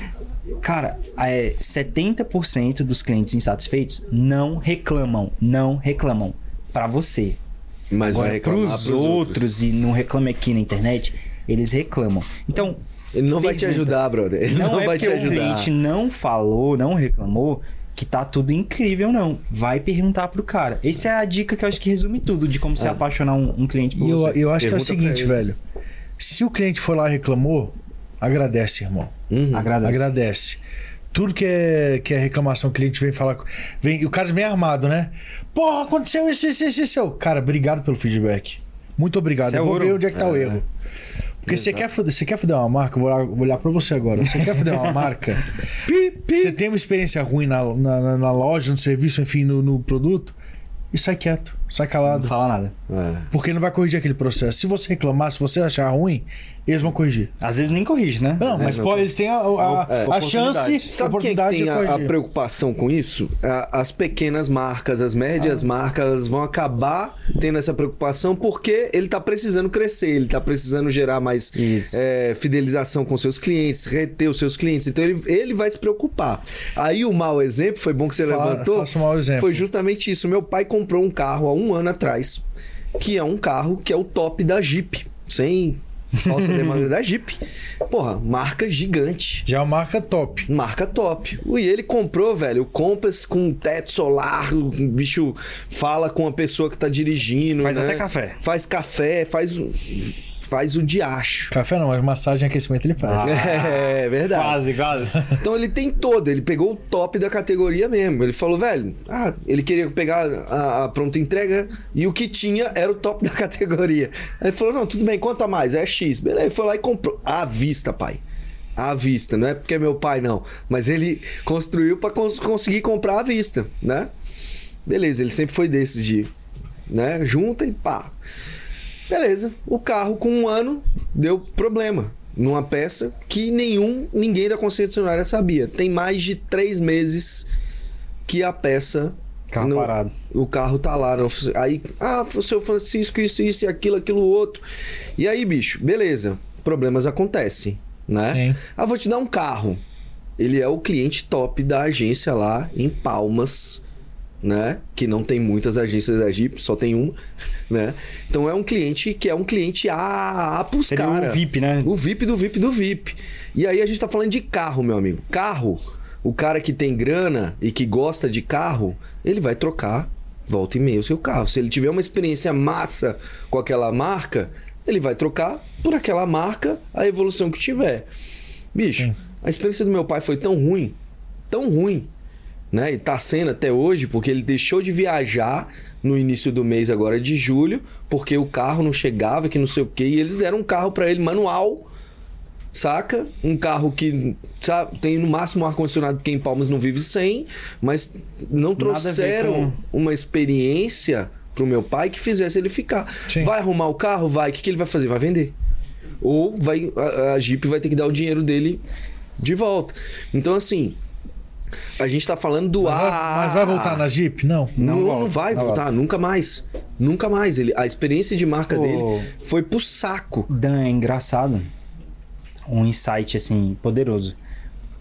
Cara, é, 70% dos clientes insatisfeitos não reclamam, não reclamam pra você. Mas vai Agora, reclamar pros, pros outros, e não reclame aqui na internet, eles reclamam. Então, Ele não vai te Pergunta. ajudar, brother. Ele não, não, é vai te porque o ajudar. cliente não falou, não reclamou, que tá tudo incrível, não. Vai perguntar pro cara. Essa é a dica que eu acho que resume tudo de como se Ah. apaixonar um, um cliente por E eu, você. eu acho que é o Pergunta seguinte, velho. Se o cliente foi lá e reclamou, agradece, irmão. Uhum. Agradece. Agradece. Tudo que é, que é reclamação, o cliente vem falar. Vem, e o cara vem armado, né? Porra, aconteceu isso, isso, isso, isso. Cara, obrigado pelo feedback. Muito obrigado. É Eu vou ouro. ver onde é que tá o É. erro. Porque você quer, fuder, você quer fuder uma marca, vou olhar, vou olhar pra você agora. Você quer fuder uma marca? Você tem uma experiência ruim na, na, na- na loja, no serviço, enfim, no, no produto, e sai quieto, sai Não calado. fala nada. É. Porque não vai corrigir aquele processo. Se você reclamar, se você achar ruim, eles vão corrigir. Às vezes nem corrige, né? Não, Às mas não pode, eles têm a, a, É. a chance, a Sabe quem é que tem a, a preocupação com isso? As pequenas marcas, as Ah. médias marcas, elas vão acabar tendo essa preocupação porque ele tá precisando crescer, ele tá precisando gerar mais é, fidelização com seus clientes, reter os seus clientes. Então ele, ele vai se preocupar. Aí o mau exemplo, foi bom que você Fa- levantou, um mau exemplo. foi justamente isso. Meu pai comprou um carro há um ano atrás, que é um carro que é o top da Jeep, sem falsa demanda da Jeep. Porra, marca gigante. Já é uma marca top. Marca top. E ele comprou, velho, o Compass com teto solar. O bicho fala com a pessoa que tá dirigindo. Faz né? até café. Faz café, faz. Faz o diacho. Café não, mas massagem e aquecimento ele faz. É verdade. Quase, quase. Então ele tem todo, ele pegou o top da categoria mesmo. Ele falou, velho, ah, ele queria pegar a, a pronta entrega e o que tinha era o top da categoria. Aí ele falou, não, tudo bem, conta mais, é X. Beleza, ele foi lá e comprou. À vista, pai. À vista, não é porque é meu pai, não. Mas ele construiu pra cons- conseguir comprar à vista, né? Beleza, ele sempre foi desses de, né, junta e pá. Beleza, o carro com um ano deu problema numa peça que nenhum, ninguém da concessionária sabia. Tem mais de três meses que a peça. Carro não- parado. O carro tá lá. ofici- Aí, ah, seu Francisco, isso, isso e aquilo, aquilo outro. E aí, bicho, beleza. Problemas acontecem, né? Sim. Ah, vou te dar um carro. Ele é o cliente top da agência lá em Palmas, né? Que não tem muitas agências da Jeep, só tem uma, né? Então é um cliente que é um cliente A, A cara. o VIP, né? O VIP do VIP do VIP. E aí a gente tá falando de carro, meu amigo. Carro, o cara que tem grana e que gosta de carro, ele vai trocar volta e meia o seu carro. Se ele tiver uma experiência massa com aquela marca, ele vai trocar por aquela marca a evolução que tiver. Bicho, a experiência do meu pai foi tão ruim, tão ruim, né? E tá sendo até hoje, porque ele deixou de viajar no início do mês agora de julho, porque o carro não chegava, que não sei o quê, e eles deram um carro pra ele manual, saca? Um carro que sabe, tem no máximo um ar-condicionado, porque em Palmas não vive sem, mas não trouxeram uma experiência pro meu pai que fizesse ele ficar. Sim. Vai arrumar o carro? Vai. O que, que ele vai fazer? Vai vender. Ou vai, a, a Jeep vai ter que dar o dinheiro dele de volta. Então, assim, a gente tá falando do Mas vai, ar. mas vai voltar na Jeep? Não. Não, Não não, volta, vai não voltar, nunca mais. Nunca mais. Ele, a experiência de marca Pô. dele foi pro saco. Dan, é engraçado. Um insight, assim, poderoso.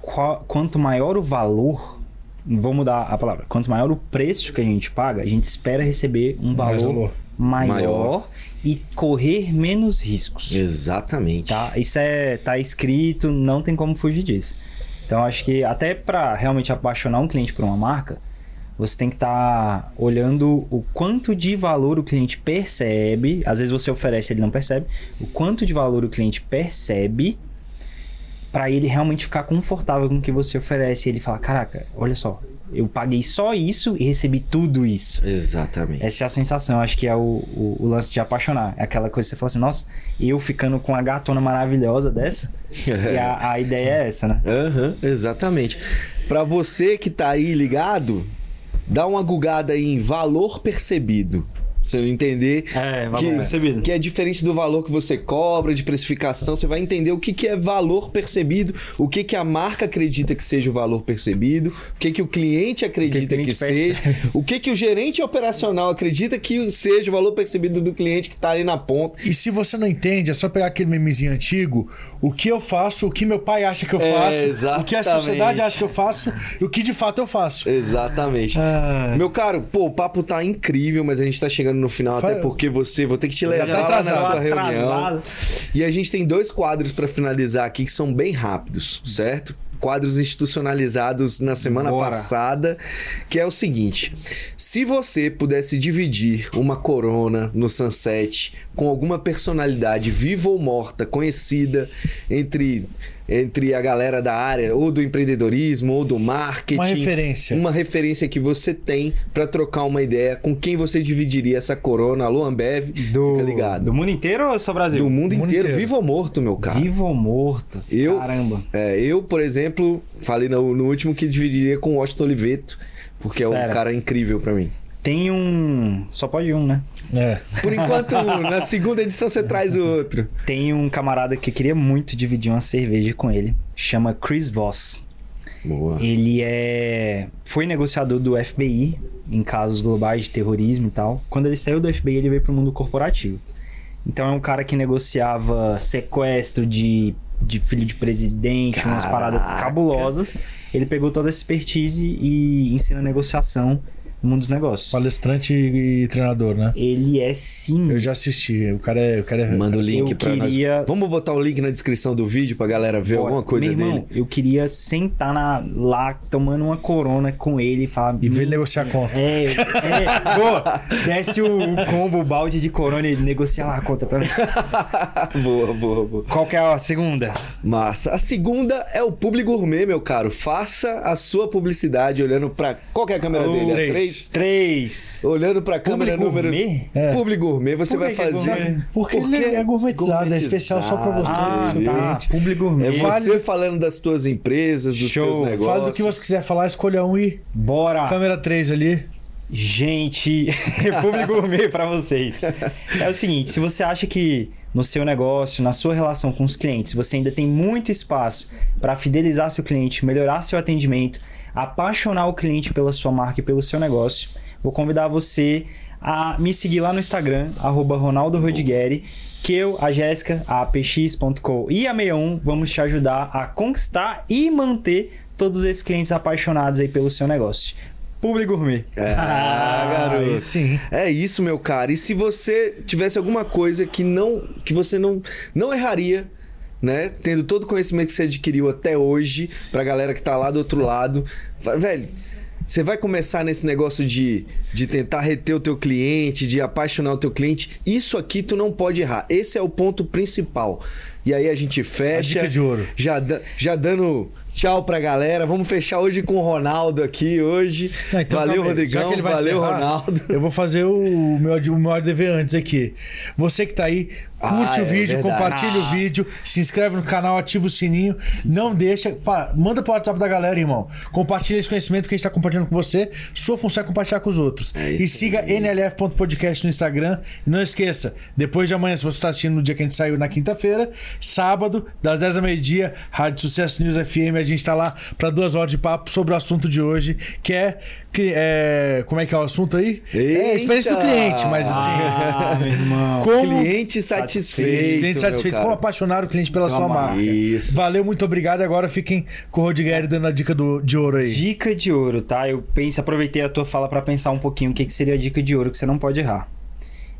Qua- quanto maior o valor, vou mudar a palavra, quanto maior o preço que a gente paga, a gente espera receber um valor, valor. maior, Maior. e correr menos riscos. Exatamente. Tá? Isso é tá escrito, não tem como fugir disso. Então acho que até para realmente apaixonar um cliente por uma marca, você tem que estar olhando o quanto de valor o cliente percebe. Às vezes você oferece ele não percebe. O quanto de valor o cliente percebe para ele realmente ficar confortável com o que você oferece. Ele fala: Caraca, olha só, eu paguei só isso e recebi tudo isso. Exatamente. Essa é a sensação, acho que é o, o, o lance de apaixonar. É aquela coisa que você fala assim, nossa, eu ficando com a gatona maravilhosa dessa. E a, a ideia é essa, né? Aham, exatamente. Pra você que tá aí ligado, dá uma gugada aí em valor percebido. Você entender É, valor que, percebido. que é diferente do valor que você cobra, de precificação. Você vai entender o que, que é valor percebido, o que, que a marca acredita que seja o valor percebido, o que, que o cliente acredita que, cliente seja, o que, que o gerente operacional acredita que seja o valor percebido do cliente que tá ali na ponta. E se você não entende, é só pegar aquele memezinho antigo, o que eu faço, o que meu pai acha que eu É, faço, o que a sociedade acha que eu faço e o que de fato eu faço. Exatamente. Ah. Meu caro, pô, o papo tá incrível, mas a gente tá chegando no final, Fa- até porque você, vou ter que te levar tá lá na atrasado. sua reunião. Atrasado. E a gente tem dois quadros pra finalizar aqui que são bem rápidos, certo? Quadros institucionalizados na semana Bora. passada, que é o seguinte: se você pudesse dividir uma corona no Sunset com alguma personalidade viva ou morta, conhecida entre entre a galera da área ou do empreendedorismo ou do marketing, Uma referência. uma referência que você tem pra trocar uma ideia com quem você dividiria essa corona, alô Ambev, Do, fica ligado. do mundo inteiro ou só Brasil? Do mundo, Do mundo inteiro, inteiro. vivo ou morto, meu cara. Vivo ou morto? Eu- Caramba. É, eu, por exemplo, falei no, no último que dividiria com o Washington Oliveto, porque é um Fera. cara incrível pra mim. Tem um. Só pode um, né? É. Por enquanto, na segunda edição você traz o outro. Tem um camarada que eu queria muito dividir uma cerveja com ele. Chama Chris Voss. Boa. Ele é foi negociador do FBI em casos globais de terrorismo e tal. Quando ele saiu do FBI, ele veio pro mundo corporativo. Então é um cara que negociava sequestro de, de filho de presidente, umas Caraca. paradas cabulosas. Ele pegou toda essa expertise e ensina negociação no mundo dos negócios. Palestrante e treinador, né? Ele é sim. Eu já assisti. O cara é. O cara é... Manda o link Eu pra queria- nós. Vamos botar o link na descrição do vídeo pra galera ver Bora. alguma coisa Meu irmão, dele. Eu queria sentar na- lá tomando uma corona com ele e falar. E ver ele "Hum, negociar a conta. É, é. Boa. Desce o, o combo, o balde de corona e negocia lá a conta pra mim. boa, boa, boa. Qual que é a segunda? Massa. A segunda é o Publi Gourmet, meu caro. Faça a sua publicidade olhando pra. Qual que é a câmera Oh, dele? É três. Três? Três. Olhando pra câmera Publi número. Gourmet? É. Publi Gourmet, você vai é fazer. gourmet? Porque, ele é gourmetizado, é especial só pra você. Ah, tá. Publi gourmet. É você Fale- falando das tuas empresas, dos Show. teus negócios. Fala do que você quiser falar, escolha um e. Bora. Câmera 3 ali. Gente, Publi Gourmet pra vocês. É o seguinte, se você acha que no seu negócio, na sua relação com os clientes, você ainda tem muito espaço para fidelizar seu cliente, melhorar seu atendimento, apaixonar o cliente pela sua marca e pelo seu negócio, vou convidar você a me seguir lá no Instagram, arroba Ronaldo Rodigueri, que eu, a Jéssica, a apx.com e a 61 vamos te ajudar a conquistar e manter todos esses clientes apaixonados aí pelo seu negócio. Publi Gourmet. Ah, garoto. Aí sim. É isso, meu cara. E se você tivesse alguma coisa que não que você não não erraria, né? Tendo todo o conhecimento que você adquiriu até hoje, pra galera que tá lá do outro lado, velho, você vai começar nesse negócio de, de tentar reter o teu cliente, de apaixonar o teu cliente. Isso aqui tu não pode errar. Esse é o ponto principal. E aí a gente fecha. A dica de ouro. Já, já dando tchau pra galera. Vamos fechar hoje com o Ronaldo aqui hoje. Não, então, valeu. Já Rodrigão. que ele vai Valeu, encerrar, Ronaldo. Eu vou fazer o meu, o meu ADV antes aqui. Você que tá aí, curte Ah, o é vídeo, verdade. compartilha o vídeo, se inscreve no canal, ativa o sininho. Não deixa. pá, manda pro WhatsApp da galera, irmão. Compartilha esse conhecimento que a gente tá compartilhando com você. Sua função é compartilhar com os outros. É e siga nlf.podcast no Instagram. E não esqueça, depois de amanhã, se você está assistindo no dia que a gente saiu na quinta-feira, sábado, das 10 ao meio-dia, Rádio Sucesso News FM, a gente tá lá para duas horas de papo sobre o assunto de hoje, que é. que é- como é que é o assunto aí? É a experiência do Eita! cliente, mas assim. Ah, meu irmão. Como Cliente satisfeito. cliente satisfeito, como apaixonar o cliente pela sua Calma marca. Isso. Valeu, muito obrigado. Agora fiquem com o Rodrigues dando a dica do, de ouro aí. Dica de ouro, tá? Eu penso, aproveitei a tua fala pra pensar um pouquinho o que, que seria a dica de ouro que você não pode errar.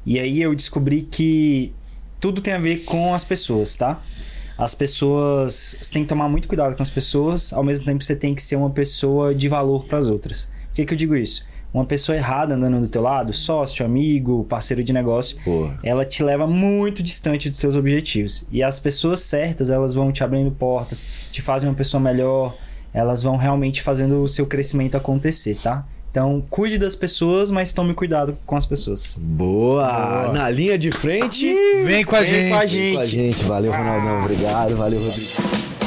E aí eu descobri que tudo tem a ver com as pessoas, tá? As pessoas, você tem que tomar muito cuidado com as pessoas, ao mesmo tempo você tem que ser uma pessoa de valor para as outras. Por que, que eu digo isso? Uma pessoa errada andando do teu lado, sócio, amigo, parceiro de negócio, Pô. ela te leva muito distante dos teus objetivos. E as pessoas certas, elas vão te abrindo portas, te fazem uma pessoa melhor, elas vão realmente fazendo o seu crescimento acontecer, tá? Então, cuide das pessoas, mas tome cuidado com as pessoas. Boa. Boa. Na linha de frente. Vem com a Vem gente. com a Vem com a gente. Valeu, Ronaldão. Obrigado. Valeu, Rodrigo.